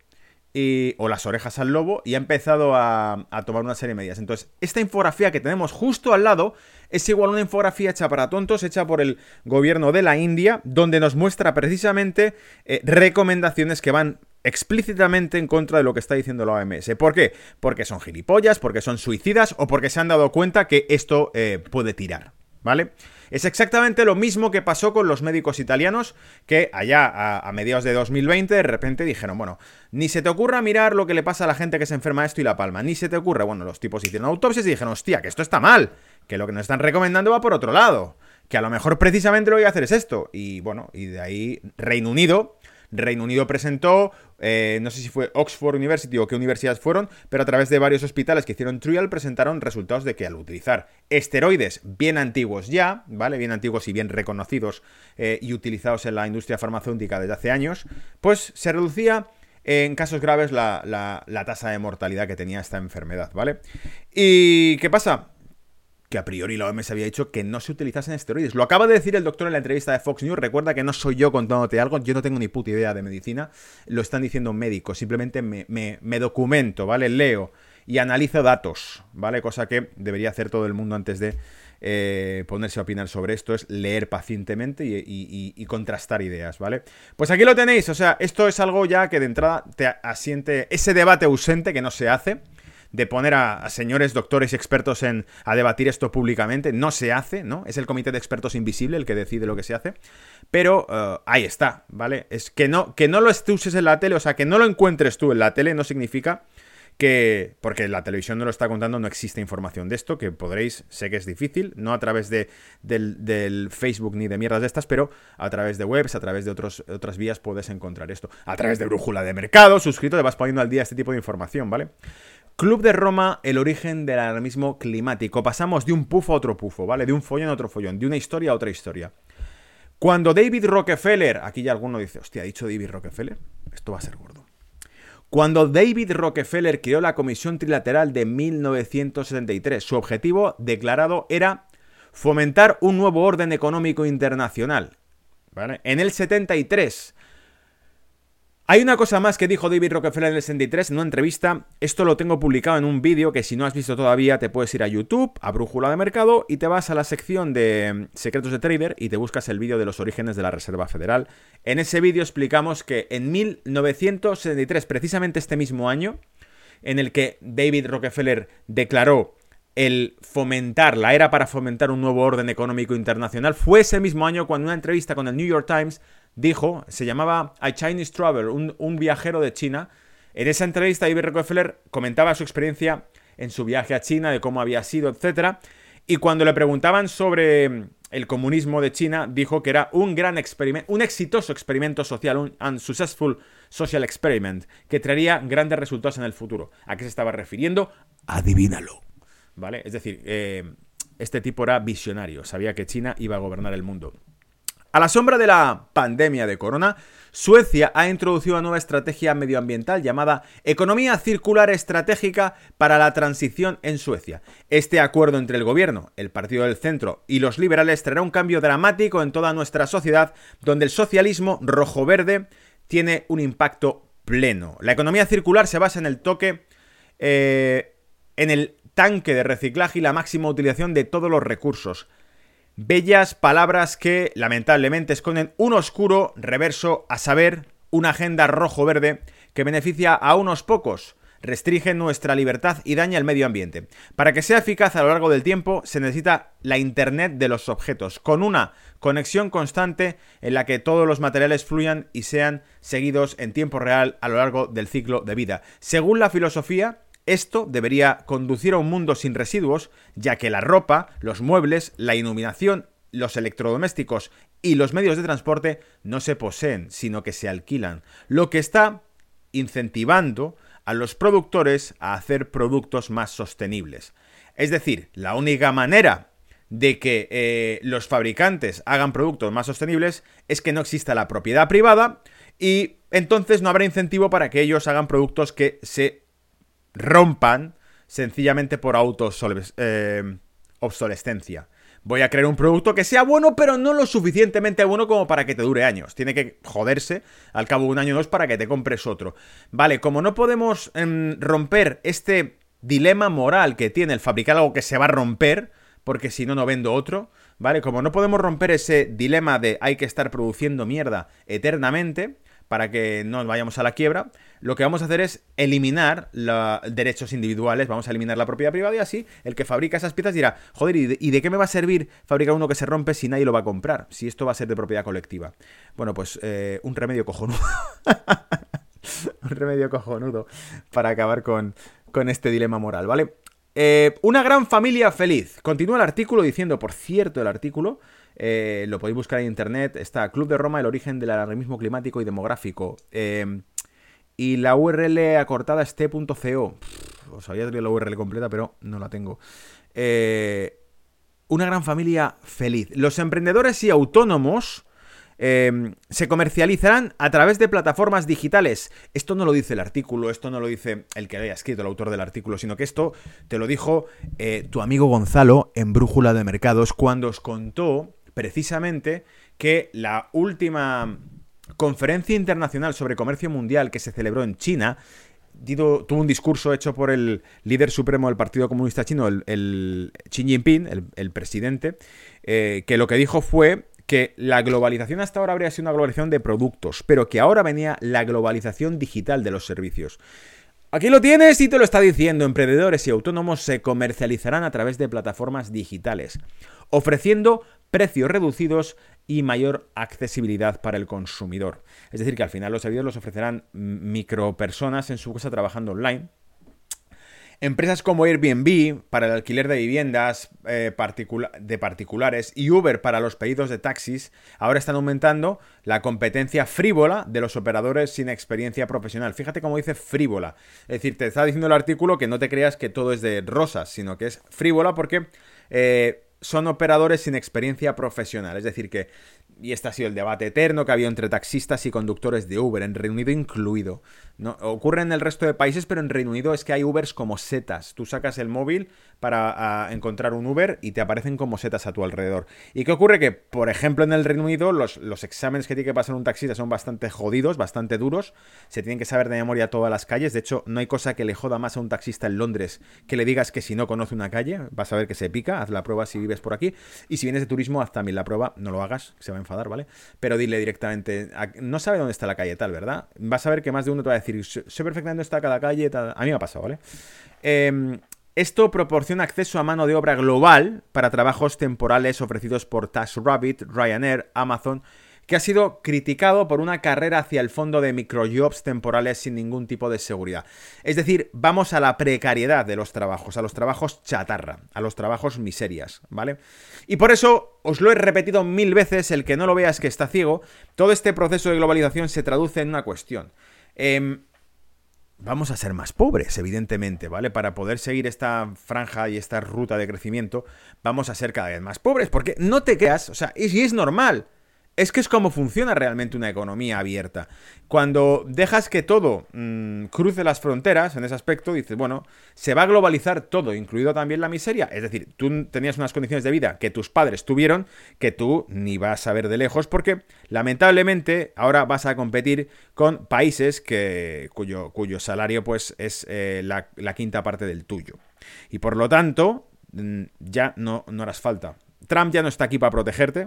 y- o las orejas al lobo y ha empezado a tomar una serie de medidas. Entonces, esta infografía que tenemos justo al lado es igual una infografía hecha para tontos, hecha por el gobierno de la India, donde nos muestra precisamente eh, recomendaciones que van explícitamente en contra de lo que está diciendo la OMS. ¿Por qué? Porque son gilipollas, porque son suicidas o porque se han dado cuenta que esto eh, puede tirar. ¿Vale? Es exactamente lo mismo que pasó con los médicos italianos que allá a, mediados de 2020 de repente dijeron, bueno, ni se te ocurra mirar lo que le pasa a la gente que se enferma esto y la palma, ni se te ocurra, bueno, los tipos hicieron autopsias y dijeron, hostia, que esto está mal, que lo que nos están recomendando va por otro lado, que a lo mejor precisamente lo que hay que hacer es esto. Y bueno, y de ahí Reino Unido Reino Unido presentó, eh, no sé si fue Oxford University o qué universidades fueron, pero a través de varios hospitales que hicieron trial presentaron resultados de que al utilizar esteroides bien antiguos ya, ¿vale? Bien antiguos y bien reconocidos eh, y utilizados en la industria farmacéutica desde hace años, pues se reducía en casos graves la, la, tasa de mortalidad que tenía esta enfermedad, ¿vale? ¿Y qué pasa? Que a priori la OMS había dicho que no se utilizasen esteroides. Lo acaba de decir el doctor en la entrevista de Fox News. Recuerda que no soy yo contándote algo, yo no tengo ni puta idea de medicina. Lo están diciendo médicos. Simplemente me, me documento, ¿vale? Leo y analizo datos, ¿vale? Cosa que debería hacer todo el mundo antes de eh, ponerse a opinar sobre esto, es leer pacientemente y, contrastar ideas, ¿vale? Pues aquí lo tenéis, o sea, esto es algo ya que de entrada te asiente ese debate ausente que no se hace de poner a, señores doctores y expertos en, a debatir esto públicamente. No se hace, ¿no? Es el comité de expertos invisible el que decide lo que se hace. Pero eh, ahí está, ¿vale? Es que no, que no lo uses en la tele, o sea, que no lo encuentres tú en la tele no significa que, porque la televisión no lo está contando, no existe información de esto, que podréis, sé que es difícil, no a través de, del, Facebook ni de mierdas de estas, pero a través de webs, a través de otros, otras vías puedes encontrar esto. A través de Brújula de Mercado, suscrito, te vas poniendo al día este tipo de información, ¿vale? Club de Roma, el origen del alarmismo climático. Pasamos de un pufo a otro pufo, ¿vale? De un follón a otro follón, de una historia a otra historia. Cuando David Rockefeller, aquí ya alguno dice, hostia, ¿ha dicho David Rockefeller? Esto va a ser gordo. Cuando David Rockefeller creó la Comisión Trilateral de 1973, su objetivo declarado era fomentar un nuevo orden económico internacional. En el 73, hay una cosa más que dijo David Rockefeller en el 63 en una entrevista. Esto lo tengo publicado en un vídeo que si no has visto todavía te puedes ir a YouTube, a Brújula de Mercado y te vas a la sección de mm, secretos de trader y te buscas el vídeo de los orígenes de la Reserva Federal. En ese vídeo explicamos que en 1973, precisamente este mismo año, en el que David Rockefeller declaró el fomentar, la era para fomentar un nuevo orden económico internacional, fue ese mismo año cuando en una entrevista con el New York Times dijo, se llamaba A Chinese Traveler, un, viajero de China. En esa entrevista, David Rockefeller comentaba su experiencia en su viaje a China, de cómo había sido, etc. Y cuando le preguntaban sobre mm, el comunismo de China, dijo que era un gran experimento, un exitoso experimento social, un unsuccessful social experiment, que traería grandes resultados en el futuro. ¿A qué se estaba refiriendo? Adivínalo. ¿Vale? Es decir, eh, este tipo era visionario, sabía que China iba a gobernar el mundo. A la sombra de la pandemia de corona, Suecia ha introducido una nueva estrategia medioambiental llamada Economía Circular Estratégica para la Transición en Suecia. Este acuerdo entre el gobierno, el Partido del Centro y los liberales traerá un cambio dramático en toda nuestra sociedad, donde el socialismo rojo-verde tiene un impacto pleno. La economía circular se basa en el toque, eh, en el tanque de reciclaje y la máxima utilización de todos los recursos. Bellas palabras que lamentablemente esconden un oscuro reverso, a saber, una agenda rojo-verde que beneficia a unos pocos, restringe nuestra libertad y daña el medio ambiente. Para que sea eficaz a lo largo del tiempo se necesita la Internet de los objetos, con una conexión constante en la que todos los materiales fluyan y sean seguidos en tiempo real a lo largo del ciclo de vida. Según la filosofía, esto debería conducir a un mundo sin residuos, ya que la ropa, los muebles, la iluminación, los electrodomésticos y los medios de transporte no se poseen, sino que se alquilan, lo que está incentivando a los productores a hacer productos más sostenibles. Es decir, la única manera de que eh, los fabricantes hagan productos más sostenibles es que no exista la propiedad privada y entonces no habrá incentivo para que ellos hagan productos que se rompan sencillamente por eh, obsolescencia. Voy a crear un producto que sea bueno, pero no lo suficientemente bueno como para que te dure años. Tiene que joderse al cabo de un año o dos para que te compres otro. Vale, como no podemos em, romper este dilema moral que tiene el fabricar algo que se va a romper, porque si no, no vendo otro, ¿vale? Como no podemos romper ese dilema de hay que estar produciendo mierda eternamente, para que no vayamos a la quiebra, lo que vamos a hacer es eliminar los derechos individuales, vamos a eliminar la propiedad privada y así el que fabrica esas piezas dirá, joder, ¿y de, qué me va a servir fabricar uno que se rompe si nadie lo va a comprar? Si esto va a ser de propiedad colectiva. Bueno, pues eh, un remedio cojonudo. un remedio cojonudo para acabar con, con este dilema moral, ¿vale? Eh, una gran familia feliz. Continúa el artículo diciendo, por cierto, el artículo Eh, lo podéis buscar en internet. Está Club de Roma, el origen del alarmismo climático y demográfico. Eh, y la URL acortada es t.co. Os había traído la URL completa, pero no la tengo. Eh, una gran familia feliz. Los emprendedores y autónomos eh, se comercializarán a través de plataformas digitales. Esto no lo dice el artículo, esto no lo dice el que haya escrito, el autor del artículo, sino que esto te lo dijo eh, tu amigo Gonzalo en Brújula de Mercados cuando os contó precisamente que la última conferencia internacional sobre comercio mundial que se celebró en China tuvo un discurso hecho por el líder supremo del Partido Comunista Chino, el, Xi Jinping, el, presidente, eh, que lo que dijo fue que la globalización hasta ahora habría sido una globalización de productos, pero que ahora venía la globalización digital de los servicios. Aquí lo tienes y te lo está diciendo, emprendedores y autónomos se comercializarán a través de plataformas digitales, ofreciendo precios reducidos y mayor accesibilidad para el consumidor. Es decir, que al final los servidores los ofrecerán micropersonas en su casa trabajando online. Empresas como Airbnb para el alquiler de viviendas eh, de particulares y Uber para los pedidos de taxis ahora están aumentando la competencia frívola de los operadores sin experiencia profesional. Fíjate cómo dice frívola. Es decir, te está diciendo el artículo que no te creas que todo es de rosas, sino que es frívola porque... Eh, son operadores sin experiencia profesional. Es decir, que, y este ha sido el debate eterno que había entre taxistas y conductores de Uber, en Reino Unido incluido. No, ocurre en el resto de países, pero en Reino Unido es que hay Ubers como setas. Tú sacas el móvil para encontrar un Uber y te aparecen como setas a tu alrededor. ¿Y qué ocurre? Que, por ejemplo, en el Reino Unido los, los exámenes que tiene que pasar un taxista son bastante jodidos, bastante duros. Se tienen que saber de memoria todas las calles. De hecho, no hay cosa que le joda más a un taxista en Londres que le digas que si no conoce una calle, vas a ver que se pica. Haz la prueba si vives por aquí. Y si vienes de turismo, haz también la prueba. No lo hagas, se enfadar, ¿vale? Pero dile directamente, no sabe dónde está la calle tal, ¿verdad? Vas a ver que más de uno te va a decir, sé perfectamente dónde está cada calle. A mí me ha pasado, ¿vale? Eh, esto proporciona acceso a mano de obra global para trabajos temporales ofrecidos por TaskRabbit, Ryanair, Amazon, que ha sido criticado por una carrera hacia el fondo de microjobs temporales sin ningún tipo de seguridad. Es decir, vamos a la precariedad de los trabajos, a los trabajos chatarra, a los trabajos miserias, ¿vale? Y por eso os lo he repetido mil veces, el que no lo veas que está ciego, todo este proceso de globalización se traduce en una cuestión. Eh, vamos a ser más pobres, evidentemente, ¿vale? Para poder seguir esta franja y esta ruta de crecimiento, vamos a ser cada vez más pobres, porque no te creas, o sea, y es normal. Es que es como funciona realmente una economía abierta. Cuando dejas que todo mm, cruce las fronteras, en ese aspecto, dices, bueno, se va a globalizar todo, incluido también la miseria. Es decir, tú tenías unas condiciones de vida que tus padres tuvieron, que tú ni vas a ver de lejos, porque lamentablemente ahora vas a competir con países cuyo, salario pues es eh, la, quinta parte del tuyo. Y por lo tanto, mm, ya no harás falta. Trump ya no está aquí para protegerte.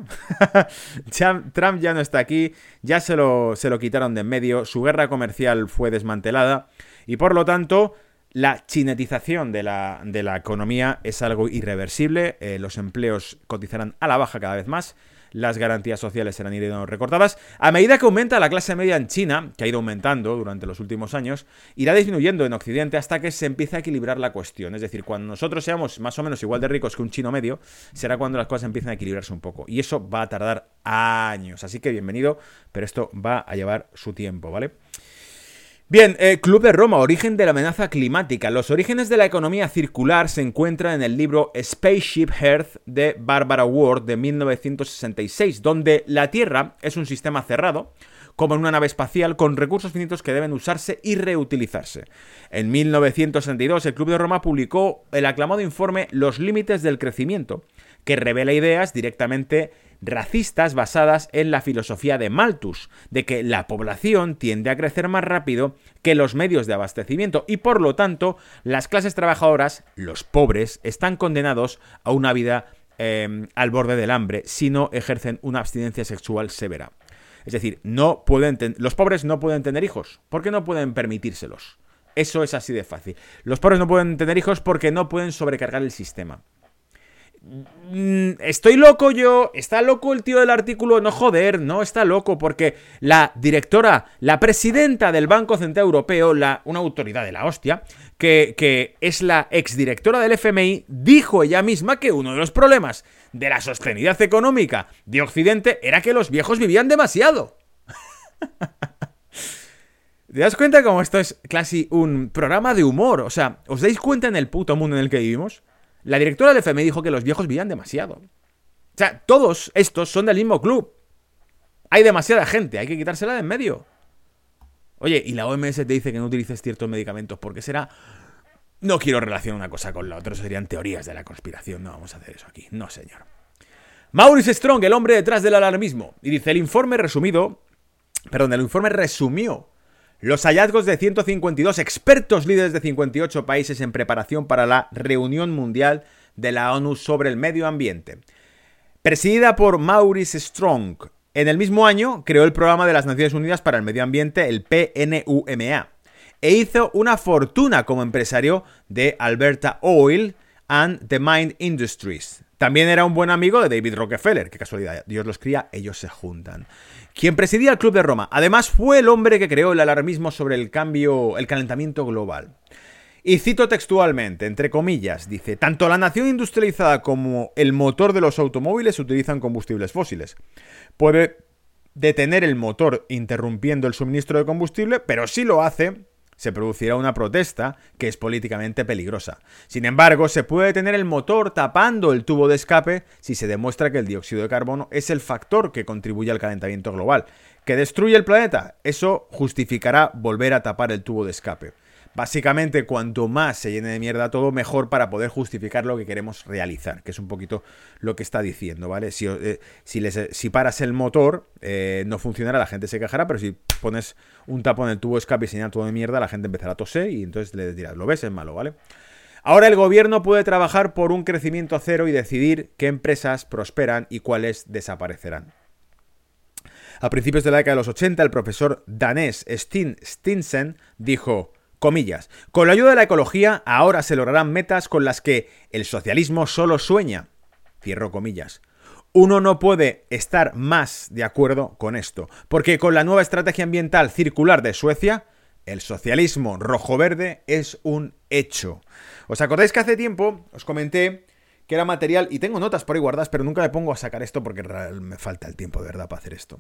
Trump ya no está aquí, ya se lo, se lo quitaron de en medio, su guerra comercial fue desmantelada y por lo tanto la chinetización de la, de la economía es algo irreversible, eh, los empleos cotizarán a la baja cada vez más las garantías sociales serán ido recortadas. A medida que aumenta la clase media en China, que ha ido aumentando durante los últimos años, irá disminuyendo en Occidente hasta que se empiece a equilibrar la cuestión. Es decir, cuando nosotros seamos más o menos igual de ricos que un chino medio, será cuando las cosas empiecen a equilibrarse un poco. Y eso va a tardar años. Así que bienvenido, pero esto va a llevar su tiempo, ¿vale? Bien, eh, Club de Roma, origen de la amenaza climática. Los orígenes de la economía circular se encuentran en el libro Spaceship Earth de Barbara Ward de 1966, donde la Tierra es un sistema cerrado, como en una nave espacial, con recursos finitos que deben usarse y reutilizarse. En 1962, el Club de Roma publicó el aclamado informe Los límites del crecimiento, que revela ideas directamente racistas basadas en la filosofía de Malthus, de que la población tiende a crecer más rápido que los medios de abastecimiento y por lo tanto las clases trabajadoras, los pobres, están condenados a una vida em, al borde del hambre si no ejercen una abstinencia sexual severa. Es decir, no pueden los pobres no pueden tener hijos, porque no pueden permitírselos. Eso es así de fácil. Los pobres no pueden tener hijos porque no pueden sobrecargar el sistema. Mm, estoy loco yo, está loco el tío del artículo, no joder, no está loco, porque la directora, la presidenta del Banco Central Europeo, una autoridad de la hostia, que, que es la exdirectora del FMI, dijo ella misma que uno de los problemas de la sostenibilidad económica de Occidente era que los viejos vivían demasiado. ¿Te das cuenta cómo esto es casi un programa de humor? O sea, ¿os dais cuenta en el puto mundo en el que vivimos? La directora del FMI dijo que los viejos vivían demasiado. O sea, todos estos son del mismo club. Hay demasiada gente, hay que quitársela de en medio. Oye, y la OMS te dice que no utilices ciertos medicamentos, ¿por qué será? No quiero relacionar una cosa con la otra, eso serían teorías de la conspiración, no vamos a hacer eso aquí, no señor. Maurice Strong, el hombre detrás del alarmismo, y dice el informe resumido, perdón, el informe resumió los hallazgos de 152 expertos líderes de 58 países en preparación para la reunión mundial de la ONU sobre el medio ambiente. Presidida por Maurice Strong, en el mismo año creó el programa de las Naciones Unidas para el Medio Ambiente, el PNUMA, e hizo una fortuna como empresario de Alberta Oil and the Mind Industries. También era un buen amigo de David Rockefeller, qué casualidad, Dios los cría, ellos se juntan quien presidía el Club de Roma. Además, fue el hombre que creó el alarmismo sobre el cambio, el calentamiento global. Y cito textualmente, entre comillas, dice, tanto la nación industrializada como el motor de los automóviles utilizan combustibles fósiles. Puede detener el motor interrumpiendo el suministro de combustible, pero si lo hace, se producirá una protesta que es políticamente peligrosa. Sin embargo, se puede detener el motor tapando el tubo de escape si se demuestra que el dióxido de carbono es el factor que contribuye al calentamiento global. ¿Que destruye el planeta? Eso justificará volver a tapar el tubo de escape. Básicamente, cuanto más se llene de mierda todo, mejor para poder justificar lo que queremos realizar, que es un poquito lo que está diciendo, ¿vale? Si, eh, si, paras el motor, eh, no funcionará, la gente se quejará, pero si pones un tapo en el tubo escape y se todo de mierda, la gente empezará a toser y entonces le dirás, lo ves, es malo, ¿vale? Ahora el gobierno puede trabajar por un crecimiento cero y decidir qué empresas prosperan y cuáles desaparecerán. A principios de la década de los 80, el profesor danés Stin Stinsen dijo, Comillas. Con la ayuda de la ecología, ahora se lograrán metas con las que el socialismo solo sueña. Cierro comillas. Uno no puede estar más de acuerdo con esto, porque con la nueva estrategia ambiental circular de Suecia, el socialismo rojo-verde es un hecho. ¿Os acordáis que hace tiempo os comenté que era material, y tengo notas por ahí guardadas, pero nunca me pongo a sacar esto porque me falta el tiempo de verdad para hacer esto.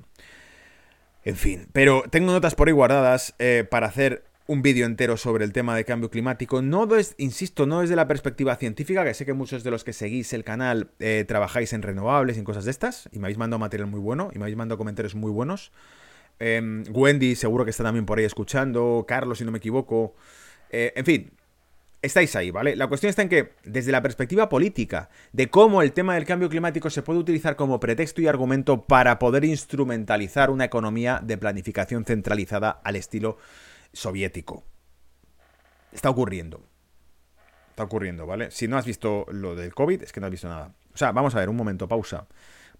En fin, pero tengo notas por ahí guardadas eh, para hacer un vídeo entero sobre el tema de cambio climático. No es, insisto, no desde la perspectiva científica, que sé que muchos de los que seguís el canal eh, trabajáis en renovables y en cosas de estas, y me habéis mandado material muy bueno, y me habéis mandado comentarios muy buenos. Em, Wendy seguro que está también por ahí escuchando, Carlos, si no me equivoco. Eh, en fin, estáis ahí, ¿vale? La cuestión está en que, desde la perspectiva política, de cómo el tema del cambio climático se puede utilizar como pretexto y argumento para poder instrumentalizar una economía de planificación centralizada al estilo soviético. Está ocurriendo. Está ocurriendo, ¿vale? Si no has visto lo del COVID, es que no has visto nada. O sea, vamos a ver, un momento, pausa.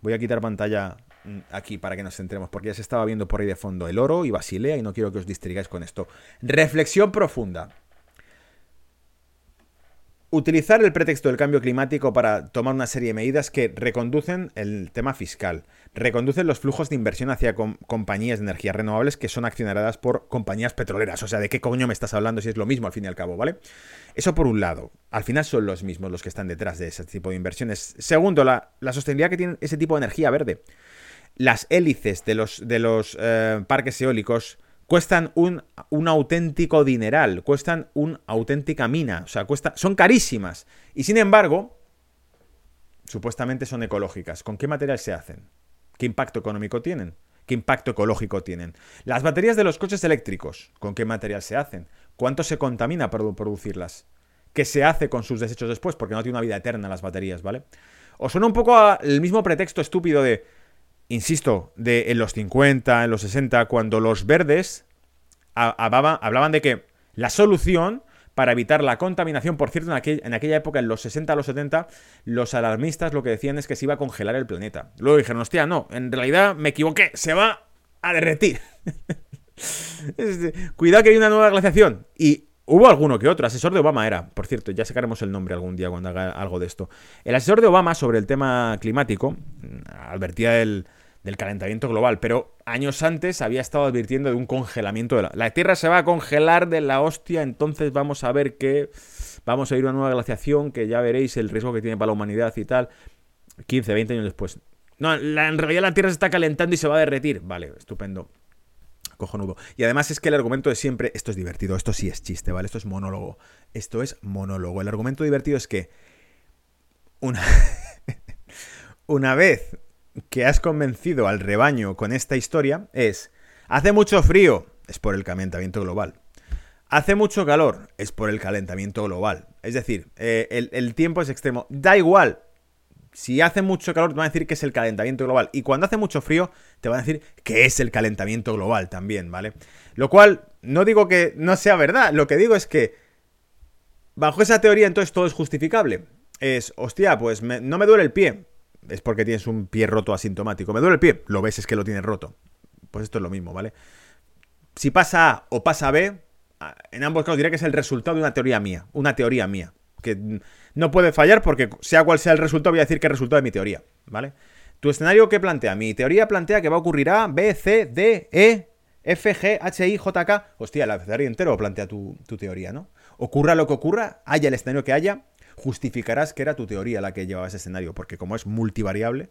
Voy a quitar pantalla mm, aquí para que nos centremos, porque ya se estaba viendo por ahí de fondo el oro y Basilea y no quiero que os distraigáis con esto. Reflexión profunda utilizar el pretexto del cambio climático para tomar una serie de medidas que reconducen el tema fiscal, reconducen los flujos de inversión hacia compañías de energías renovables que son accionadas por compañías petroleras. O sea, ¿de qué coño me estás hablando si es lo mismo al fin y al cabo, ¿vale? Eso por un lado. Al final son los mismos los que están detrás de ese tipo de inversiones. Segundo, la, sostenibilidad que tiene ese tipo de energía verde. Las hélices de los, de los eh, parques eólicos cuestan un, un, auténtico dineral, cuestan una auténtica mina, o sea, cuesta, son carísimas. Y sin embargo, supuestamente son ecológicas. ¿Con qué material se hacen? ¿Qué impacto económico tienen? ¿Qué impacto ecológico tienen? Las baterías de los coches eléctricos, ¿con qué material se hacen? ¿Cuánto se contamina para producirlas? ¿Qué se hace con sus desechos después? Porque no tiene una vida eterna las baterías, ¿vale? Os suena un poco el mismo pretexto estúpido de insisto, de en los 50, en los 60, cuando los verdes hablaban, de que la solución para evitar la contaminación, por cierto, en, aquella época, en los 60 a los 70, los alarmistas lo que decían es que se iba a congelar el planeta. Luego dijeron, hostia, no, en realidad me equivoqué, se va a derretir. Cuidado que hay una nueva glaciación. Y Hubo alguno que otro, asesor de Obama era, por cierto, ya sacaremos el nombre algún día cuando haga algo de esto. El asesor de Obama sobre el tema climático mm, advertía del, del calentamiento global, pero años antes había estado advirtiendo de un congelamiento de la... La Tierra se va a congelar de la hostia, entonces vamos a ver que vamos a ir a una nueva glaciación, que ya veréis el riesgo que tiene para la humanidad y tal. 15, 20 años después. No, en realidad la Tierra se está calentando y se va a derretir. Vale, estupendo. Cojonudo. Y además es que el argumento de siempre, esto es divertido, esto sí es chiste, ¿vale? Esto es monólogo. Esto es monólogo. El argumento divertido es que una, una vez que has convencido al rebaño con esta historia es, hace mucho frío, es por el calentamiento global. Hace mucho calor, es por el calentamiento global. Es decir, eh, el, el, tiempo es extremo. Da igual. Si hace mucho calor, te van a decir que es el calentamiento global. Y cuando hace mucho frío, te van a decir que es el calentamiento global también, ¿vale? Lo cual, no digo que no sea verdad. Lo que digo es que, bajo esa teoría, entonces todo es justificable. Es, hostia, pues no me duele el pie es porque tienes un pie roto asintomático. Me duele el pie, lo ves es que lo tienes roto. Pues esto es lo mismo, ¿vale? Si pasa A o pasa B, en ambos casos diré que es el resultado de una teoría mía, una teoría mía, que no puede fallar porque sea cual sea el resultado, voy a decir que es el resultado de mi teoría, ¿vale? Tu escenario, ¿qué plantea? Mi teoría plantea que va a ocurrir A, B, C, D, E, F, G, H, I, J, K. Hostia, el abecedario entero plantea tu, tu teoría, ¿no? Ocurra lo que ocurra, haya el escenario que haya, justificarás que era tu teoría la que llevaba ese escenario, porque como es multivariable,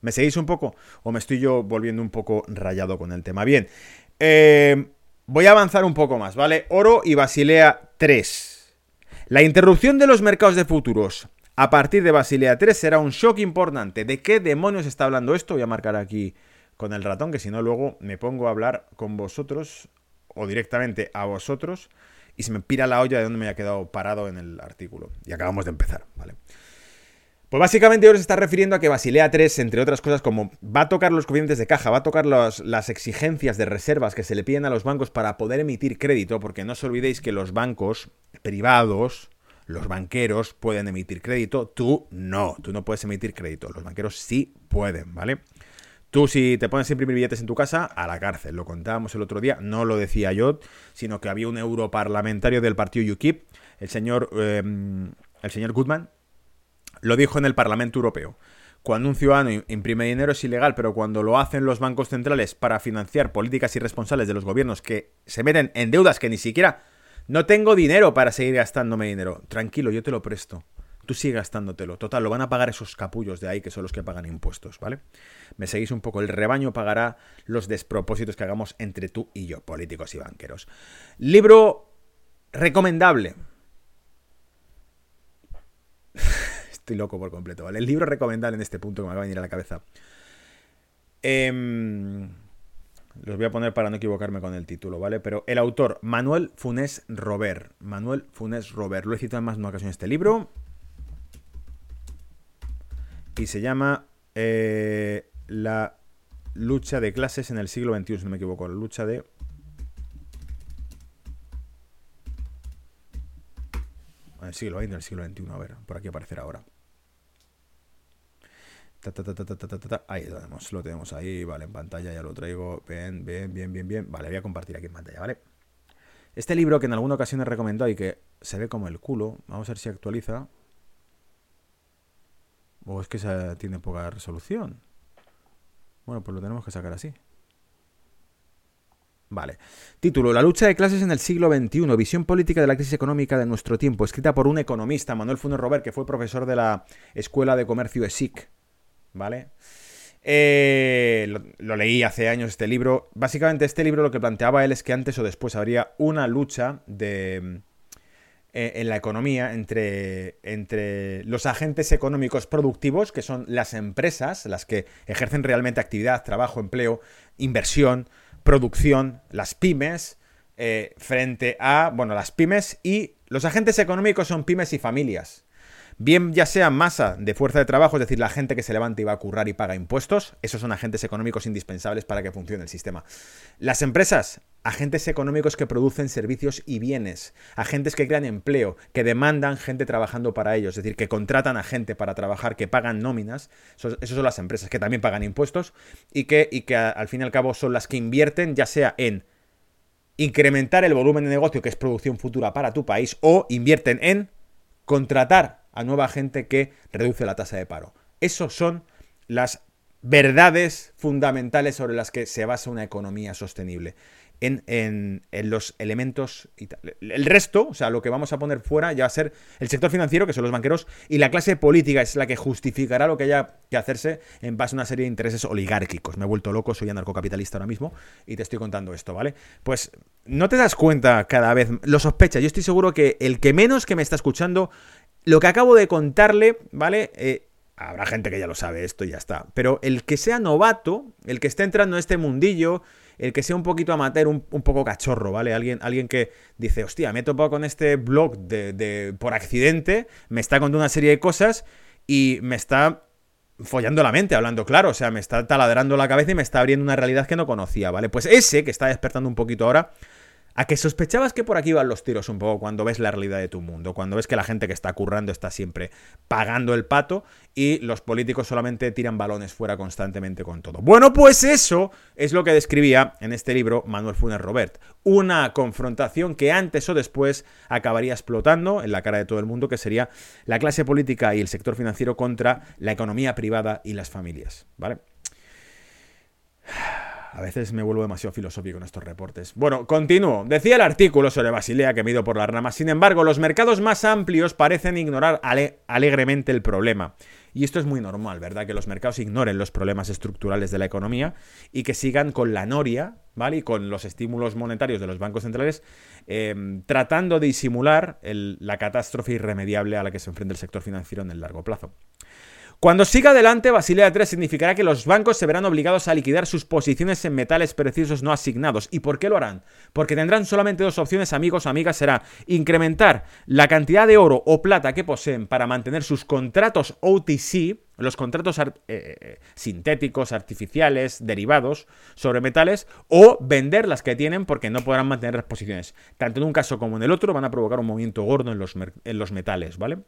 ¿me seguís un poco? ¿O me estoy yo volviendo un poco rayado con el tema? Bien, eh, voy a avanzar un poco más, ¿vale? Oro y Basilea 3. La interrupción de los mercados de futuros a partir de Basilea 3 será un shock importante. ¿De qué demonios está hablando esto? Voy a marcar aquí con el ratón, que si no luego me pongo a hablar con vosotros o directamente a vosotros y se me pira la olla de donde me había quedado parado en el artículo. Y acabamos de empezar, ¿vale? Pues básicamente ahora se está refiriendo a que Basilea 3, entre otras cosas, como va a tocar los coeficientes de caja, va a tocar las exigencias de reservas que se le piden a los bancos para poder emitir crédito, porque no os olvidéis que los bancos privados, los banqueros pueden emitir crédito, tú no, tú no puedes emitir crédito, los banqueros sí pueden, ¿vale? Tú si te pones a imprimir billetes en tu casa, a la cárcel. Lo contábamos el otro día, no lo decía yo, sino que había un europarlamentario del partido UKIP, el señor, em, el señor Goodman, lo dijo en el Parlamento Europeo. Cuando un ciudadano imprime dinero es ilegal, pero cuando lo hacen los bancos centrales para financiar políticas irresponsables de los gobiernos que se meten en deudas que ni siquiera... No tengo dinero para seguir gastándome dinero. Tranquilo, yo te lo presto tú sigue gastándotelo. Total, lo van a pagar esos capullos de ahí que son los que pagan impuestos, ¿vale? Me seguís un poco. El rebaño pagará los despropósitos que hagamos entre tú y yo, políticos y banqueros. Libro recomendable. Estoy loco por completo, ¿vale? El libro recomendable en este punto que me va a venir a la cabeza. Eh, los voy a poner para no equivocarme con el título, ¿vale? Pero el autor, Manuel Funes Robert. Manuel Funes Robert. Lo he citado en más de una ocasión este libro y se llama eh, La lucha de clases en el siglo XXI, si no me equivoco. La lucha de... En el siglo XX, en el siglo XXI, a ver, por aquí aparecerá ahora. ahí lo tenemos, lo tenemos ahí, vale, en pantalla ya lo traigo. Bien, bien, bien, bien, bien. Vale, voy a compartir aquí en pantalla, ¿vale? Este libro que en alguna ocasión he recomendado y que se ve como el culo, vamos a ver si actualiza. ¿O es que tiene poca resolución? Bueno, pues lo tenemos que sacar así. Vale. Título: La lucha de clases en el siglo XXI. Visión política de la crisis económica de nuestro tiempo. Escrita por un economista, Manuel Funes Robert, que fue profesor de la Escuela de Comercio ESIC. ¿Vale? Eh, lo, leí hace años este libro. Básicamente, este libro lo que planteaba él es que antes o después habría una lucha de eh, en la economía entre, entre los agentes económicos productivos, que son las empresas, las que ejercen realmente actividad, trabajo, empleo, inversión, producción, las pymes, eh, frente a, bueno, las pymes y los agentes económicos son pymes y familias. Bien ya sea masa de fuerza de trabajo, es decir, la gente que se levanta y va a currar y paga impuestos, esos son agentes económicos indispensables para que funcione el sistema. Las empresas, agentes económicos que producen servicios y bienes, agentes que crean empleo, que demandan gente trabajando para ellos, es decir, que contratan a gente para trabajar, que pagan nóminas, esas son las empresas que también pagan impuestos y que, y que al fin y al cabo son las que invierten ya sea en incrementar el volumen de negocio que es producción futura para tu país o invierten en contratar a nueva gente que reduce la tasa de paro. Esos son las verdades fundamentales sobre las que se basa una economía sostenible en, los elementos y tal. El resto, o sea, lo que vamos a poner fuera ya va a ser el sector financiero, que son los banqueros, y la clase política es la que justificará lo que haya que hacerse en base a una serie de intereses oligárquicos. Me he vuelto loco, soy anarcocapitalista ahora mismo y te estoy contando esto, ¿vale? Pues no te das cuenta cada vez, lo sospechas. Yo estoy seguro que el que menos que me está escuchando, lo que acabo de contarle, ¿vale? Eh, habrá gente que ya lo sabe esto y ya está. Pero el que sea novato, el que esté entrando en este mundillo, el que sea un poquito amateur, un, poco cachorro, ¿vale? Alguien, alguien que dice, hostia, me he topado con este blog de, por accidente, me está contando una serie de cosas y me está follando la mente, hablando claro, o sea, me está taladrando la cabeza y me está abriendo una realidad que no conocía, ¿vale? Pues ese que está despertando un poquito ahora, a que sospechabas que por aquí van los tiros un poco cuando ves la realidad de tu mundo, cuando ves que la gente que está currando está siempre pagando el pato y los políticos solamente tiran balones fuera constantemente con todo. Bueno, pues eso es lo que describía en este libro Manuel Funes Robert, una confrontación que antes o después acabaría explotando en la cara de todo el mundo, que sería la clase política y el sector financiero contra la economía privada y las familias, ¿vale? A veces me vuelvo demasiado filosófico en estos reportes. Bueno, continúo. Decía el artículo sobre Basilea que me ido por las ramas. Sin embargo, los mercados más amplios parecen ignorar alegremente el problema. Y esto es muy normal, ¿verdad? Que los mercados ignoren los problemas estructurales de la economía y que sigan con la noria, ¿vale? Y con los estímulos monetarios de los bancos centrales, em, tratando de disimular la catástrofe irremediable a la que se enfrenta el sector financiero en el largo plazo. Cuando siga adelante, Basilea 3 significará que los bancos se verán obligados a liquidar sus posiciones en metales precisos no asignados. ¿Y por qué lo harán? Porque tendrán solamente dos opciones, amigos amigas, será incrementar la cantidad de oro o plata que poseen para mantener sus contratos OTC, los contratos eh, eh, sintéticos, artificiales, derivados sobre metales, o vender las que tienen porque no podrán mantener las posiciones. Tanto en un caso como en el otro van a provocar un movimiento gordo en los, en los metales, ¿vale?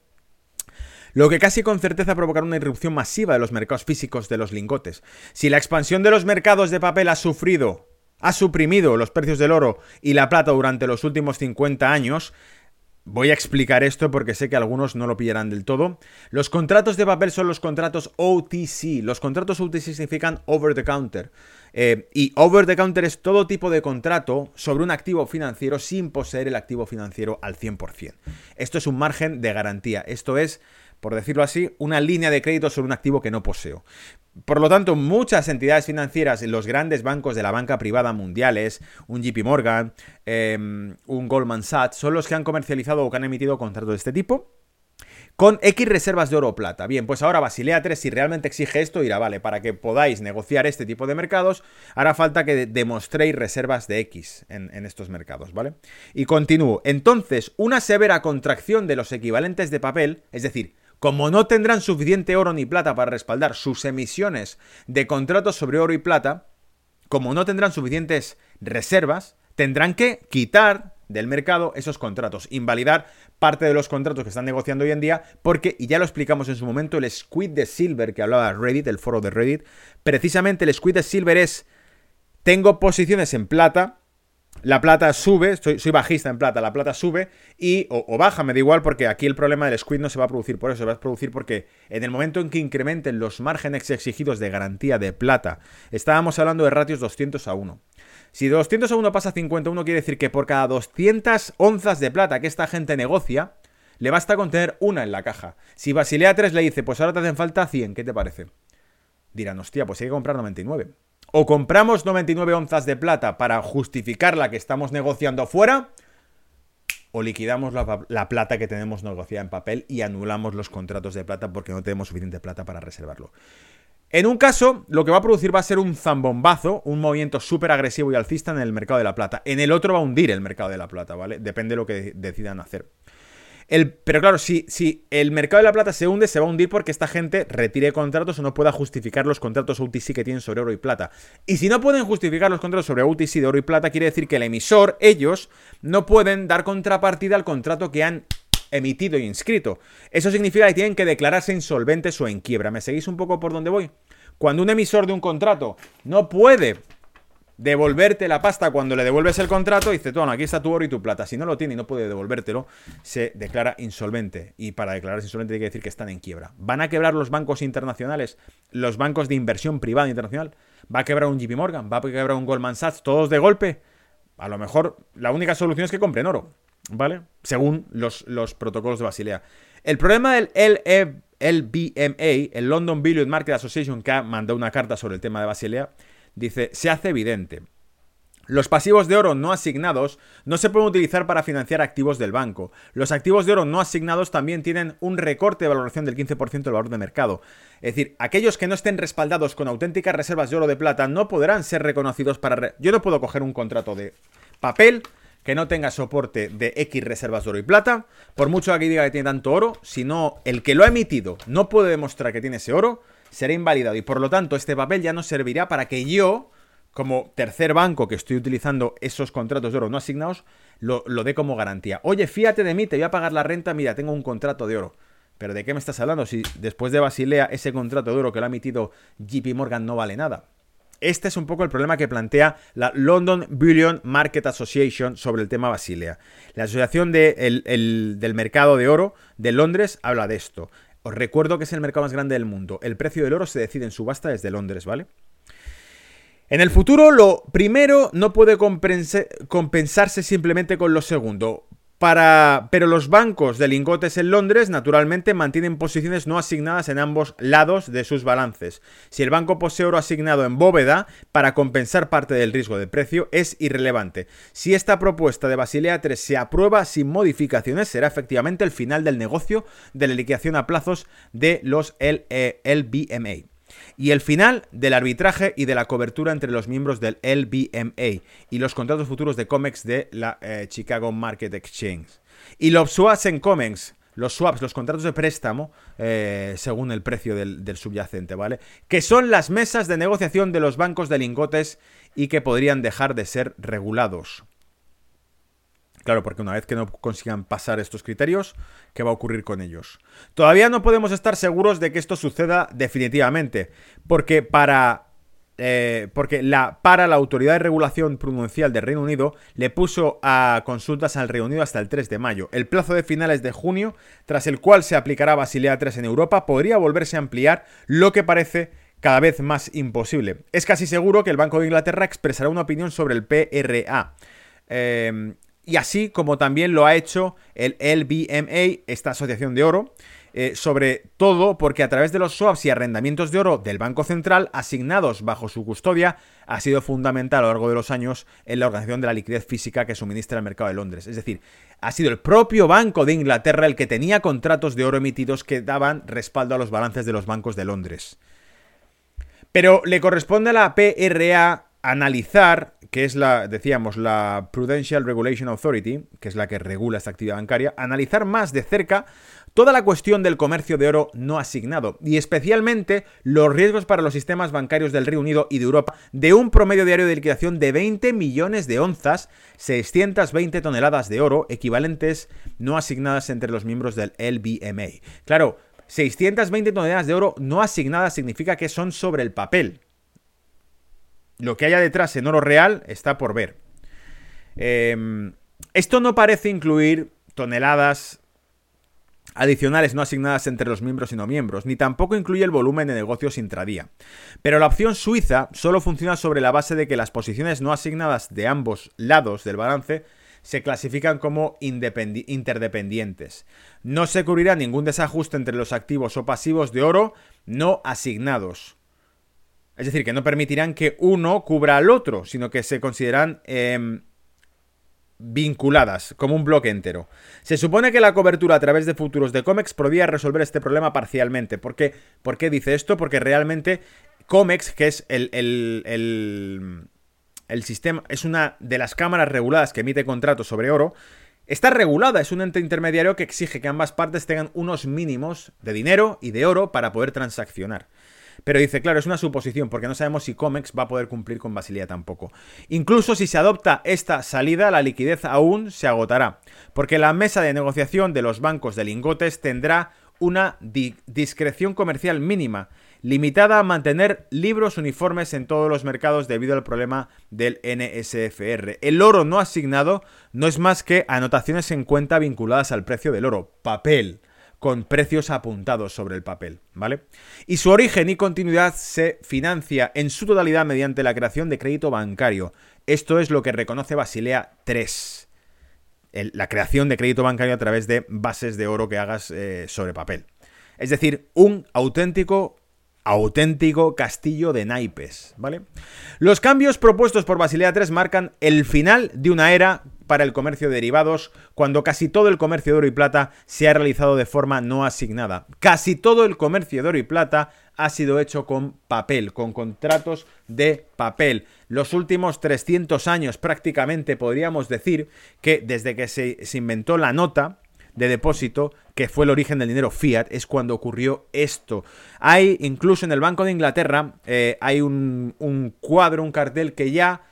Lo que casi con certeza provocará una irrupción masiva de los mercados físicos de los lingotes. Si la expansión de los mercados de papel ha sufrido, ha suprimido los precios del oro y la plata durante los últimos 50 años, Voy a explicar esto porque sé que algunos no lo pillarán del todo. Los contratos de papel son los contratos OTC. Los contratos OTC significan over the counter. Eh, y over the counter es todo tipo de contrato sobre un activo financiero sin poseer el activo financiero al 100%. Esto es un margen de garantía. Esto es por decirlo así, una línea de crédito sobre un activo que no poseo. Por lo tanto, muchas entidades financieras, los grandes bancos de la banca privada mundiales, un JP Morgan, em, un Goldman Sachs, son los que han comercializado o que han emitido contratos de este tipo con X reservas de oro o plata. Bien, pues ahora Basilea 3, si realmente exige esto, dirá, vale, para que podáis negociar este tipo de mercados, hará falta que demostréis reservas de X en, en estos mercados, ¿vale? Y continúo. Entonces, una severa contracción de los equivalentes de papel, es decir, como no tendrán suficiente oro ni plata para respaldar sus emisiones de contratos sobre oro y plata, como no tendrán suficientes reservas, tendrán que quitar del mercado esos contratos, invalidar parte de los contratos que están negociando hoy en día, porque, y ya lo explicamos en su momento, el squid de Silver que hablaba Reddit, el foro de Reddit, precisamente el squid de Silver es, tengo posiciones en plata, la plata sube, soy, bajista en plata, la plata sube y o, baja, me da igual porque aquí el problema del squid no se va a producir por eso, se va a producir porque en el momento en que incrementen los márgenes exigidos de garantía de plata, estábamos hablando de ratios 200 a 1. Si 200 a 1 pasa a 51 quiere decir que por cada 200 onzas de plata que esta gente negocia, le basta con tener una en la caja. Si Basilea 3 le dice, pues ahora te hacen falta 100, ¿qué te parece? Dirán, hostia, pues hay que comprar 99 o compramos 99 onzas de plata para justificar la que estamos negociando afuera, o liquidamos la, plata que tenemos negociada en papel y anulamos los contratos de plata porque no tenemos suficiente plata para reservarlo. En un caso, lo que va a producir va a ser un zambombazo, un movimiento súper agresivo y alcista en el mercado de la plata. En el otro va a hundir el mercado de la plata, ¿vale? Depende de lo que decidan hacer pero claro, si, el mercado de la plata se hunde, se va a hundir porque esta gente retire contratos o no pueda justificar los contratos UTC que tienen sobre oro y plata. Y si no pueden justificar los contratos sobre UTC de oro y plata, quiere decir que el emisor, ellos, no pueden dar contrapartida al contrato que han emitido e inscrito. Eso significa que tienen que declararse insolventes o en quiebra. ¿Me seguís un poco por dónde voy? Cuando un emisor de un contrato no puede devolverte la pasta cuando le devuelves el contrato, dice, toma, aquí está tu oro y tu plata. Si no lo tiene y no puede devolvértelo, se declara insolvente. Y para declararse insolvente hay que decir que están en quiebra. ¿Van a quebrar los bancos internacionales, los bancos de inversión privada internacional? ¿Va a quebrar un JP Morgan? ¿Va a quebrar un Goldman Sachs? ¿Todos de golpe? A lo mejor la única solución es que compren oro, ¿vale? Según los, los protocolos de Basilea. El problema del LBMA, el London Billion Market Association, que ha mandado una carta sobre el tema de Basilea, dice, se hace evidente. Los pasivos de oro no asignados no se pueden utilizar para financiar activos del banco. Los activos de oro no asignados también tienen un recorte de valoración del 15% del valor de mercado. Es decir, aquellos que no estén respaldados con auténticas reservas de oro de plata no podrán ser reconocidos para... Yo no puedo coger un contrato de papel que no tenga soporte de X reservas de oro y plata, por mucho que diga que tiene tanto oro, si no el que lo ha emitido no puede demostrar que tiene ese oro, será invalidado y por lo tanto este papel ya no servirá para que yo, como tercer banco que estoy utilizando esos contratos de oro no asignados, lo, dé como garantía. Oye, fíjate de mí, te voy a pagar la renta, mira, tengo un contrato de oro. Pero ¿de qué me estás hablando? Si después de Basilea ese contrato de oro que lo ha emitido JP Morgan no vale nada. Este es un poco el problema que plantea la London Bullion Market Association sobre el tema Basilea. La Asociación del Mercado de Oro de Londres habla de esto. Os recuerdo que es el mercado más grande del mundo. El precio del oro se decide en subasta desde Londres, ¿vale? En el futuro, lo primero no puede compensarse simplemente con lo segundo. Para... Pero los bancos de lingotes en Londres naturalmente mantienen posiciones no asignadas en ambos lados de sus balances. Si el banco posee oro asignado en bóveda para compensar parte del riesgo de precio es irrelevante. Si esta propuesta de Basilea III se aprueba sin modificaciones será efectivamente el final del negocio de la liquidación a plazos de los LBMA y el final del arbitraje y de la cobertura entre los miembros del LBMA y los contratos futuros de COMEX de la eh, Chicago Market Exchange. Y los swaps en COMEX, los swaps, los contratos de préstamo, eh, según el precio del, del, subyacente, ¿vale? Que son las mesas de negociación de los bancos de lingotes y que podrían dejar de ser regulados. Claro, porque una vez que no consigan pasar estos criterios, ¿qué va a ocurrir con ellos? Todavía no podemos estar seguros de que esto suceda definitivamente, porque para eh, porque la, para la Autoridad de Regulación Prudencial del Reino Unido le puso a consultas al Reino Unido hasta el 3 de mayo. El plazo de finales de junio, tras el cual se aplicará Basilea 3 en Europa, podría volverse a ampliar, lo que parece cada vez más imposible. Es casi seguro que el Banco de Inglaterra expresará una opinión sobre el PRA. Eh, y así como también lo ha hecho el LBMA, esta asociación de oro, eh, sobre todo porque a través de los swaps y arrendamientos de oro del Banco Central asignados bajo su custodia ha sido fundamental a lo largo de los años en la organización de la liquidez física que suministra el mercado de Londres. Es decir, ha sido el propio Banco de Inglaterra el que tenía contratos de oro emitidos que daban respaldo a los balances de los bancos de Londres. Pero le corresponde a la PRA analizar, que es la, decíamos, la Prudential Regulation Authority, que es la que regula esta actividad bancaria, analizar más de cerca toda la cuestión del comercio de oro no asignado y especialmente los riesgos para los sistemas bancarios del Reino Unido y de Europa de un promedio diario de liquidación de 20 millones de onzas, 620 toneladas de oro equivalentes no asignadas entre los miembros del LBMA. Claro, 620 toneladas de oro no asignadas significa que son sobre el papel lo que haya detrás en oro real está por ver. Em, esto no parece incluir toneladas adicionales no asignadas entre los miembros y no miembros, ni tampoco incluye el volumen de negocios intradía. Pero la opción suiza solo funciona sobre la base de que las posiciones no asignadas de ambos lados del balance se clasifican como interdependientes. No se cubrirá ningún desajuste entre los activos o pasivos de oro no asignados. Es decir, que no permitirán que uno cubra al otro, sino que se consideran em, vinculadas, como un bloque entero. Se supone que la cobertura a través de futuros de COMEX podría resolver este problema parcialmente. ¿Por qué, ¿Por qué dice esto? Porque realmente COMEX, que es el sistema, es una de las cámaras reguladas que emite contratos sobre oro, Está regulada, es un ente intermediario que exige que ambas partes tengan unos mínimos de dinero y de oro para poder transaccionar. Pero dice, claro, es una suposición, porque no sabemos si COMEX va a poder cumplir con Basilea tampoco. Incluso si se adopta esta salida, la liquidez aún se agotará, porque la mesa de negociación de los bancos de lingotes tendrá una discreción comercial mínima, limitada a mantener libros uniformes en todos los mercados debido al problema del NSFR. El oro no asignado no es más que anotaciones en cuenta vinculadas al precio del oro, papel con precios apuntados sobre el papel, ¿vale? Y su origen y continuidad se financia en su totalidad mediante la creación de crédito bancario. Esto es lo que reconoce Basilea 3. la creación de crédito bancario a través de bases de oro que hagas eh, sobre papel. Es decir, un auténtico auténtico castillo de naipes, ¿vale? Los cambios propuestos por Basilea 3 marcan el final de una era para el comercio de derivados cuando casi todo el comercio de oro y plata se ha realizado de forma no asignada. Casi todo el comercio de oro y plata ha sido hecho con papel, con contratos de papel. Los últimos 300 años prácticamente podríamos decir que desde que se, se inventó la nota, de depósito, que fue el origen del dinero fiat, es cuando ocurrió esto. Hay, incluso en el Banco de Inglaterra, eh, hay un, un cuadro, un cartel que ya,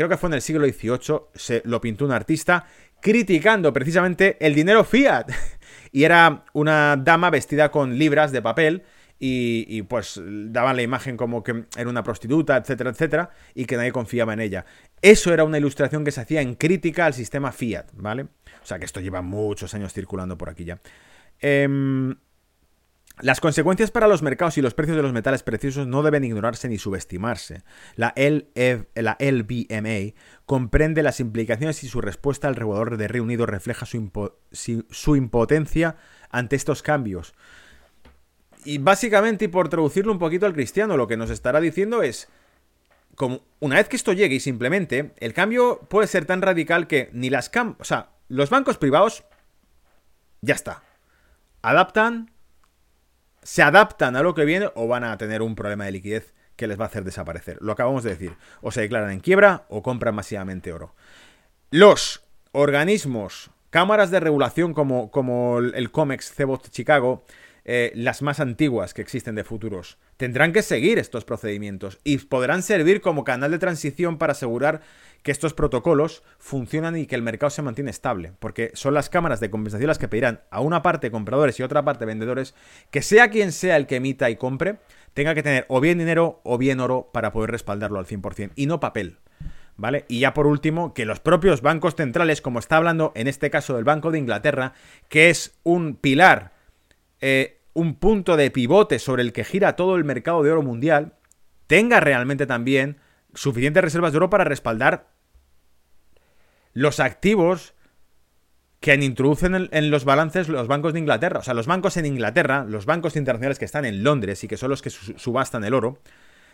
creo que fue en el siglo XVIII, se lo pintó un artista, criticando precisamente el dinero fiat. y era una dama vestida con libras de papel. Y, y, pues daban la imagen como que era una prostituta, etcétera, etcétera, y que nadie confiaba en ella. Eso era una ilustración que se hacía en crítica al sistema Fiat, ¿vale? O sea que esto lleva muchos años circulando por aquí ya. Em, las consecuencias para los mercados y los precios de los metales preciosos no deben ignorarse ni subestimarse. La, LBMA comprende las implicaciones y su respuesta al regulador de Reino Unido refleja su, impotencia ante estos cambios. Y básicamente, y por traducirlo un poquito al cristiano, lo que nos estará diciendo es, una vez que esto llegue y simplemente, el cambio puede ser tan radical que ni las cam... O sea, los bancos privados, ya está. Adaptan, se adaptan a lo que viene o van a tener un problema de liquidez que les va a hacer desaparecer. Lo acabamos de decir. O se declaran en quiebra o compran masivamente oro. Los organismos, cámaras de regulación como, como el COMEX Cebot Chicago, eh, las más antiguas que existen de futuros, tendrán que seguir estos procedimientos y podrán servir como canal de transición para asegurar que estos protocolos funcionan y que el mercado se mantiene estable, porque son las cámaras de compensación las que pedirán a una parte compradores y otra parte vendedores que sea quien sea el que emita y compre, tenga que tener o bien dinero o bien oro para poder respaldarlo al 100% y no papel. ¿Vale? Y ya por último, que los propios bancos centrales, como está hablando en este caso del Banco de Inglaterra, que es un pilar, eh, un punto de pivote sobre el que gira todo el mercado de oro mundial, tenga realmente también suficientes reservas de oro para respaldar los activos que introducen en, los balances los bancos de Inglaterra. O sea, los bancos en Inglaterra, los bancos internacionales que están en Londres y que son los que subastan el oro,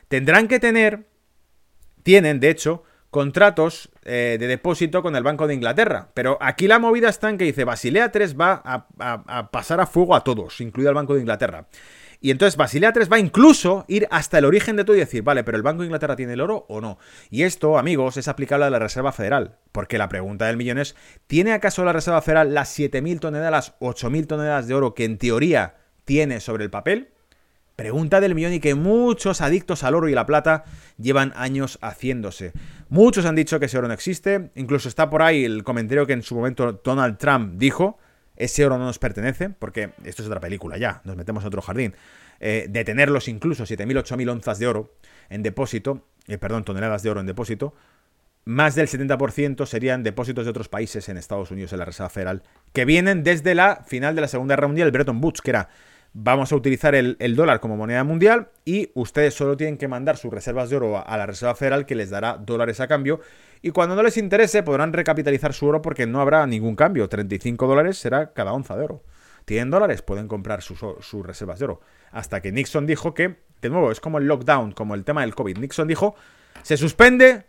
tendrán que tener, tienen de hecho, contratos eh, de depósito con el Banco de Inglaterra. Pero aquí la movida está en que dice, Basilea 3 va a pasar a fuego a todos, incluido al Banco de Inglaterra. Y entonces Basilea 3 va incluso ir hasta el origen de todo y decir, vale, pero el Banco de Inglaterra tiene el oro o no. Y esto, amigos, es aplicable a la Reserva Federal. Porque la pregunta del millón es, ¿tiene acaso la Reserva Federal las 7.000 toneladas, 8.000 toneladas de oro que en teoría tiene sobre el papel? Pregunta del millón y que muchos adictos al oro y la plata llevan años haciéndose. Muchos han dicho que ese oro no existe, incluso está por ahí el comentario que en su momento Donald Trump dijo, ese oro no nos pertenece, porque esto es otra película ya, nos metemos en otro jardín. Eh, detenerlos incluso 7.000, 8.000 onzas de oro en depósito, eh, perdón, toneladas de oro en depósito, más del 70% serían depósitos de otros países en Estados Unidos en la Reserva Federal, que vienen desde la final de la Segunda Guerra Mundial, el Bretton Woods, que era vamos a utilizar el, dólar como moneda mundial y ustedes solo tienen que mandar sus reservas de oro a la Reserva Federal que les dará dólares a cambio y cuando no les interese podrán recapitalizar su oro porque no habrá ningún cambio, 35 dólares será cada onza de oro. Tienen dólares, pueden comprar sus, sus reservas de oro. Hasta que Nixon dijo que, de nuevo, es como el lockdown, como el tema del COVID. Nixon dijo, se suspende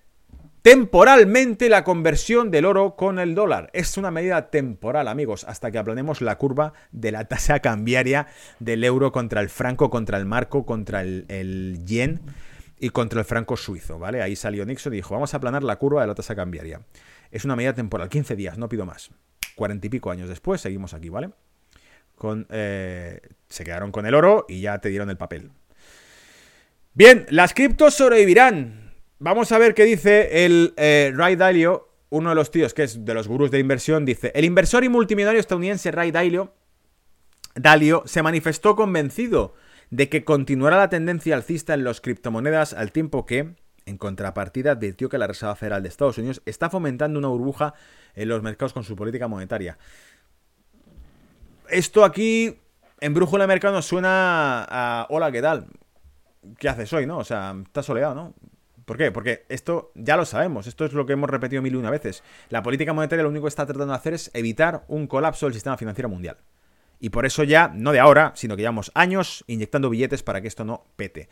temporalmente la conversión del oro con el dólar. Es una medida temporal, amigos, hasta que aplanemos la curva de la tasa cambiaria del euro contra el franco, contra el marco, contra el, yen y contra el franco suizo, ¿vale? Ahí salió Nixon y dijo, vamos a aplanar la curva de la tasa cambiaria. Es una medida temporal, 15 días, no pido más. Cuarenta y pico años después, seguimos aquí, ¿vale? Con, eh, se quedaron con el oro y ya te dieron el papel. Bien, las criptos sobrevivirán. Vamos a ver qué dice el eh, Ray Dalio, uno de los tíos que es de los gurús de inversión. Dice: El inversor y multimillonario estadounidense Ray Dalio, Dalio se manifestó convencido de que continuará la tendencia alcista en las criptomonedas al tiempo que, en contrapartida, advirtió que la Reserva Federal de Estados Unidos está fomentando una burbuja en los mercados con su política monetaria. Esto aquí, en Brújula Mercado, nos suena a hola, ¿qué tal? ¿Qué haces hoy, no? O sea, estás soleado, ¿no? ¿Por qué? Porque esto ya lo sabemos, esto es lo que hemos repetido mil y una veces. La política monetaria lo único que está tratando de hacer es evitar un colapso del sistema financiero mundial. Y por eso ya, no de ahora, sino que llevamos años inyectando billetes para que esto no pete.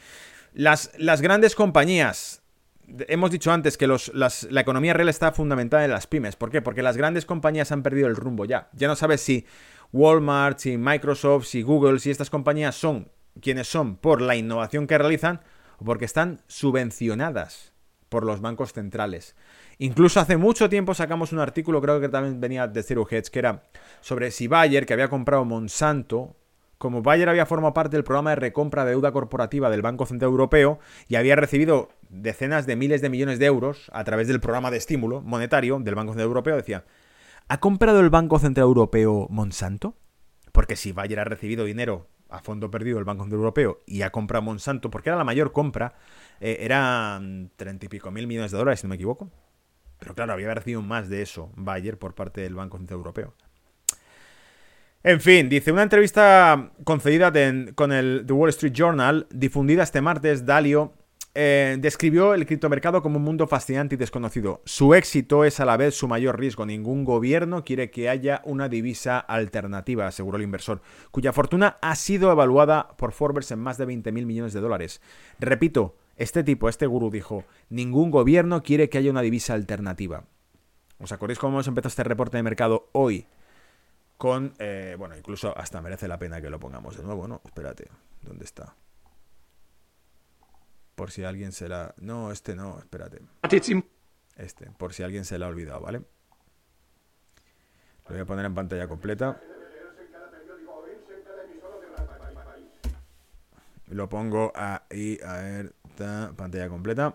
Las, las grandes compañías, hemos dicho antes que los, la economía real está fundamentada en las pymes. ¿Por qué? Porque las grandes compañías han perdido el rumbo ya. Ya no sabes si Walmart, si Microsoft, si Google, si estas compañías son quienes son por la innovación que realizan o porque están subvencionadas por los bancos centrales. Incluso hace mucho tiempo sacamos un artículo, creo que también venía de Zero Hedge, que era sobre si Bayer, que había comprado Monsanto, como Bayer había formado parte del programa de recompra de deuda corporativa del Banco Central Europeo y había recibido decenas de miles de millones de euros a través del programa de estímulo monetario del Banco Central Europeo, decía, ¿ha comprado el Banco Central Europeo Monsanto? Porque si Bayer ha recibido dinero a fondo perdido el Banco Central Europeo y ha comprado Monsanto, porque era la mayor compra, eh, eran treinta y pico mil millones de dólares, si no me equivoco. Pero claro, había recibido más de eso Bayer por parte del Banco Central Europeo. En fin, dice, una entrevista concedida con el The Wall Street Journal, difundida este martes, Dalio eh, describió el criptomercado como un mundo fascinante y desconocido. Su éxito es a la vez su mayor riesgo. Ningún gobierno quiere que haya una divisa alternativa, aseguró el inversor, cuya fortuna ha sido evaluada por Forbes en más de 20 mil millones de dólares. Repito, este tipo, este gurú dijo, ningún gobierno quiere que haya una divisa alternativa. ¿Os acordáis cómo hemos empezado este reporte de mercado hoy? Con, eh, bueno, incluso hasta merece la pena que lo pongamos de nuevo, ¿no? Espérate, ¿dónde está? Por si alguien se la... No, este no, espérate. Este, por si alguien se la ha olvidado, ¿vale? Lo voy a poner en pantalla completa. Lo pongo ahí, a ver, pantalla completa.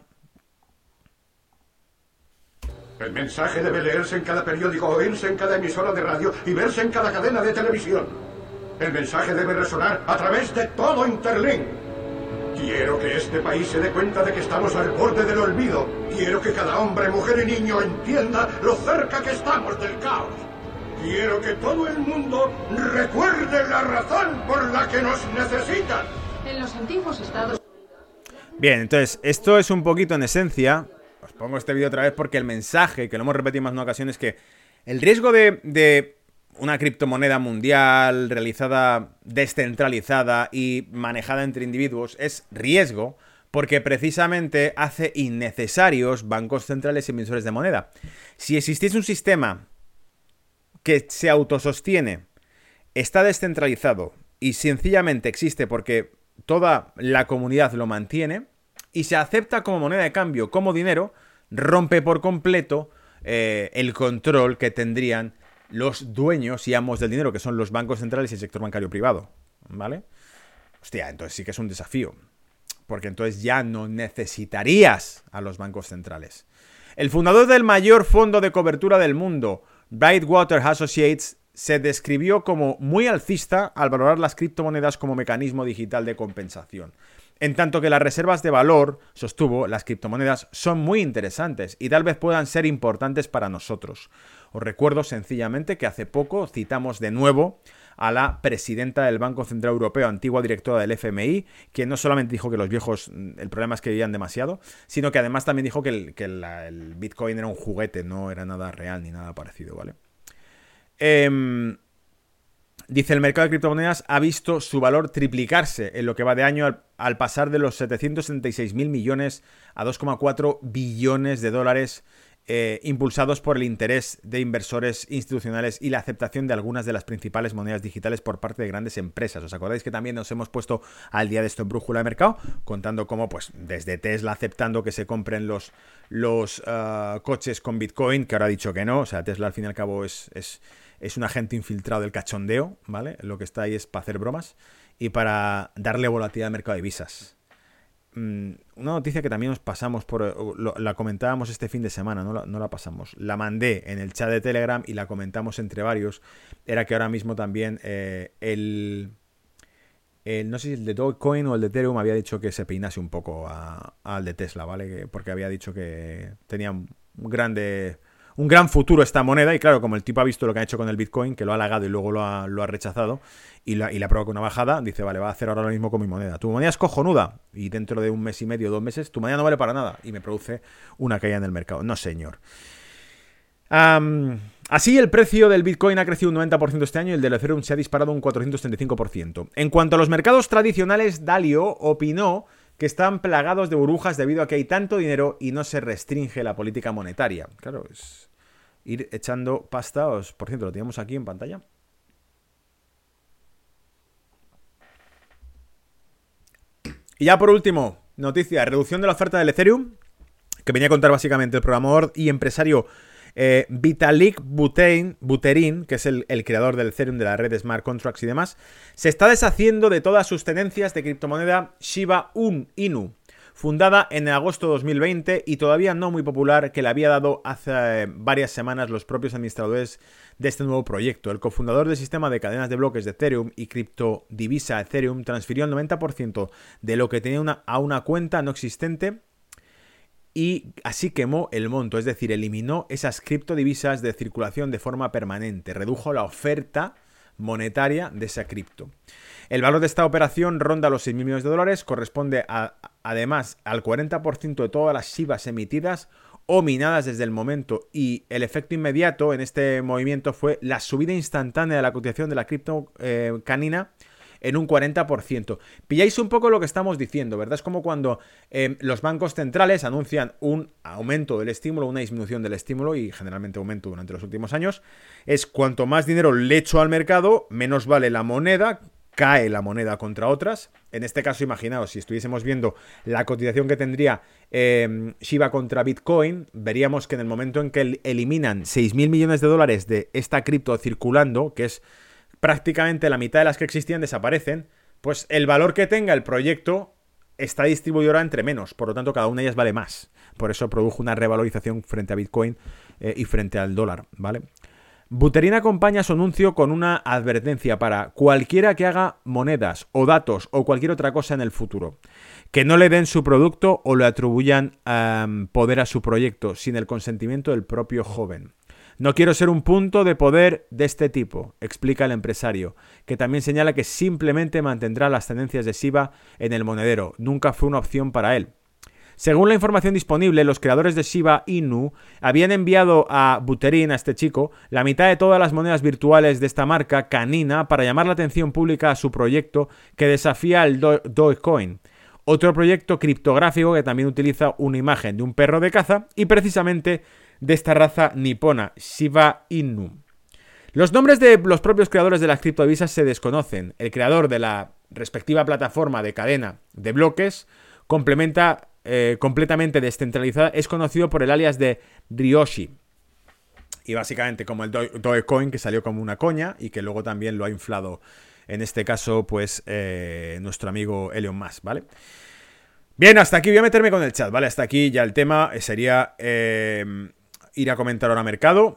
El mensaje debe leerse en cada periódico, oírse en cada emisora de radio y verse en cada cadena de televisión. El mensaje debe resonar a través de todo Interlink. Quiero que este país se dé cuenta de que estamos al borde del olvido. Quiero que cada hombre, mujer y niño entienda lo cerca que estamos del caos. Quiero que todo el mundo recuerde la razón por la que nos necesitan. En los antiguos estados Bien, entonces, esto es un poquito en esencia. Os pongo este vídeo otra vez porque el mensaje, que lo hemos repetido más en una ocasión, es que el riesgo de, de una criptomoneda mundial realizada descentralizada y manejada entre individuos es riesgo porque precisamente hace innecesarios bancos centrales y emisores de moneda. Si existiese un sistema que se autosostiene, está descentralizado y sencillamente existe porque toda la comunidad lo mantiene y se acepta como moneda de cambio, como dinero, rompe por completo eh, el control que tendrían los dueños y amos del dinero, que son los bancos centrales y el sector bancario privado. ¿Vale? Hostia, entonces sí que es un desafío. Porque entonces ya no necesitarías a los bancos centrales. El fundador del mayor fondo de cobertura del mundo, Brightwater Associates, se describió como muy alcista al valorar las criptomonedas como mecanismo digital de compensación. En tanto que las reservas de valor, sostuvo, las criptomonedas son muy interesantes y tal vez puedan ser importantes para nosotros. Os recuerdo sencillamente que hace poco citamos de nuevo a la presidenta del Banco Central Europeo, antigua directora del FMI, quien no solamente dijo que los viejos, mm, el problema es que vivían demasiado, sino que además también dijo que el, Bitcoin era un juguete, no era nada real ni nada parecido, ¿vale? Em, dice, el mercado de criptomonedas ha visto su valor triplicarse en lo que va de año al, al pasar de los 776 mil millones a 2,4 billones de dólares eh, impulsados por el interés de inversores institucionales y la aceptación de algunas de las principales monedas digitales por parte de grandes empresas. ¿Os acordáis que también nos hemos puesto al día de esto en Brújula de Mercado? Contando cómo, pues, desde Tesla aceptando que se compren los, los ah, coches con Bitcoin, que ahora ha dicho que no. O sea, Tesla al fin y al cabo es, es, es un agente infiltrado del cachondeo, ¿vale? Lo que está ahí es para hacer bromas y para darle volatilidad al mercado de visas. Mm, una noticia que también nos pasamos por. Eh, la comentábamos este fin de semana, no la, pasamos. La mandé en el chat de Telegram y la comentamos entre varios. Era que ahora mismo también eh, el. no sé si el de Dogecoin o el de Ethereum había dicho que se peinase un poco al de Tesla, ¿vale? porque había dicho que tenía un grande un gran futuro esta moneda. Y claro, como el tipo ha visto lo que ha hecho con el Bitcoin, que lo ha halagado y luego lo ha, rechazado y, la, y ha probado con una bajada, dice, vale, va a hacer ahora lo mismo con mi moneda. Tu moneda es cojonuda y dentro de un mes y medio, dos meses, tu moneda no vale para nada y me produce una caída en el mercado. No, señor. así, el precio del Bitcoin ha crecido un 90% este año y el del Ethereum se ha disparado un 435%. En cuanto a los mercados tradicionales, Dalio opinó que están plagados de burbujas debido a que hay tanto dinero y no se restringe la política monetaria. Claro, es ir echando pasta. por cierto, lo tenemos aquí en pantalla. Y ya por último, noticia, reducción de la oferta del Ethereum, que venía a contar básicamente el programador y empresario eh, Vitalik Buterin, que es el, creador del Ethereum, de la red de Smart Contracts y demás, se está deshaciendo de todas sus tenencias de criptomoneda Shiba Inu, fundada en agosto de 2020 y todavía no muy popular, que le había dado hace eh, varias semanas los propios administradores de este nuevo proyecto. El cofundador del sistema de cadenas de bloques de Ethereum y criptodivisa Ethereum transfirió el 90% de lo que tenía a una cuenta no existente y así quemó el monto, es decir, eliminó esas criptodivisas de circulación de forma permanente, redujo la oferta monetaria de esa cripto. El valor de esta operación ronda los 6.000 millones de dólares, corresponde además al 40% de todas las SIVAs emitidas o minadas desde el momento y el efecto inmediato en este movimiento fue la subida instantánea de la cotización de la cripto eh, canina en un 40%. Pilláis un poco lo que estamos diciendo, ¿verdad? Es como cuando em, los bancos centrales anuncian un aumento del estímulo, una disminución del estímulo y generalmente aumento durante los últimos años. Es cuanto más dinero le echo al mercado, menos vale la moneda, cae la moneda contra otras. En este caso, imaginaos, si estuviésemos viendo la cotización que tendría eh, Shiba contra Bitcoin, veríamos que en el momento en que eliminan 6.000 millones de dólares de esta cripto circulando, que es prácticamente la mitad de las que existían desaparecen, pues el valor que tenga el proyecto está distribuido ahora entre menos, por lo tanto cada una de ellas vale más. Por eso produjo una revalorización frente a Bitcoin eh, y frente al dólar, ¿vale? Buterin acompaña su anuncio con una advertencia para cualquiera que haga monedas o datos o cualquier otra cosa en el futuro. Que no le den su producto o le atribuyan poder a su proyecto sin el consentimiento del propio joven. No quiero ser un punto de poder de este tipo, explica el empresario, que también señala que simplemente mantendrá las tendencias de Shiba en el monedero. Nunca fue una opción para él. Según la información disponible, los creadores de Shiba Inu habían enviado a Buterin, a este chico, la mitad de todas las monedas virtuales de esta marca, canina, para llamar la atención pública a su proyecto que desafía el Dogecoin. Otro proyecto criptográfico que también utiliza una imagen de un perro de caza y precisamente de esta raza nipona, Shiba Inu. Los nombres de los propios creadores de las criptodivisas se desconocen. El creador de la respectiva plataforma de cadena de bloques complementa eh, completamente descentralizada es conocido por el alias de Ryoshi. Y básicamente como el Dogecoin que salió como una coña y que luego también lo ha inflado, en este caso, pues eh, nuestro amigo Elon Musk, ¿vale? Bien, hasta aquí voy a meterme con el chat, ¿vale? Hasta aquí ya el tema sería... Eh, ir a comentar ahora mercado.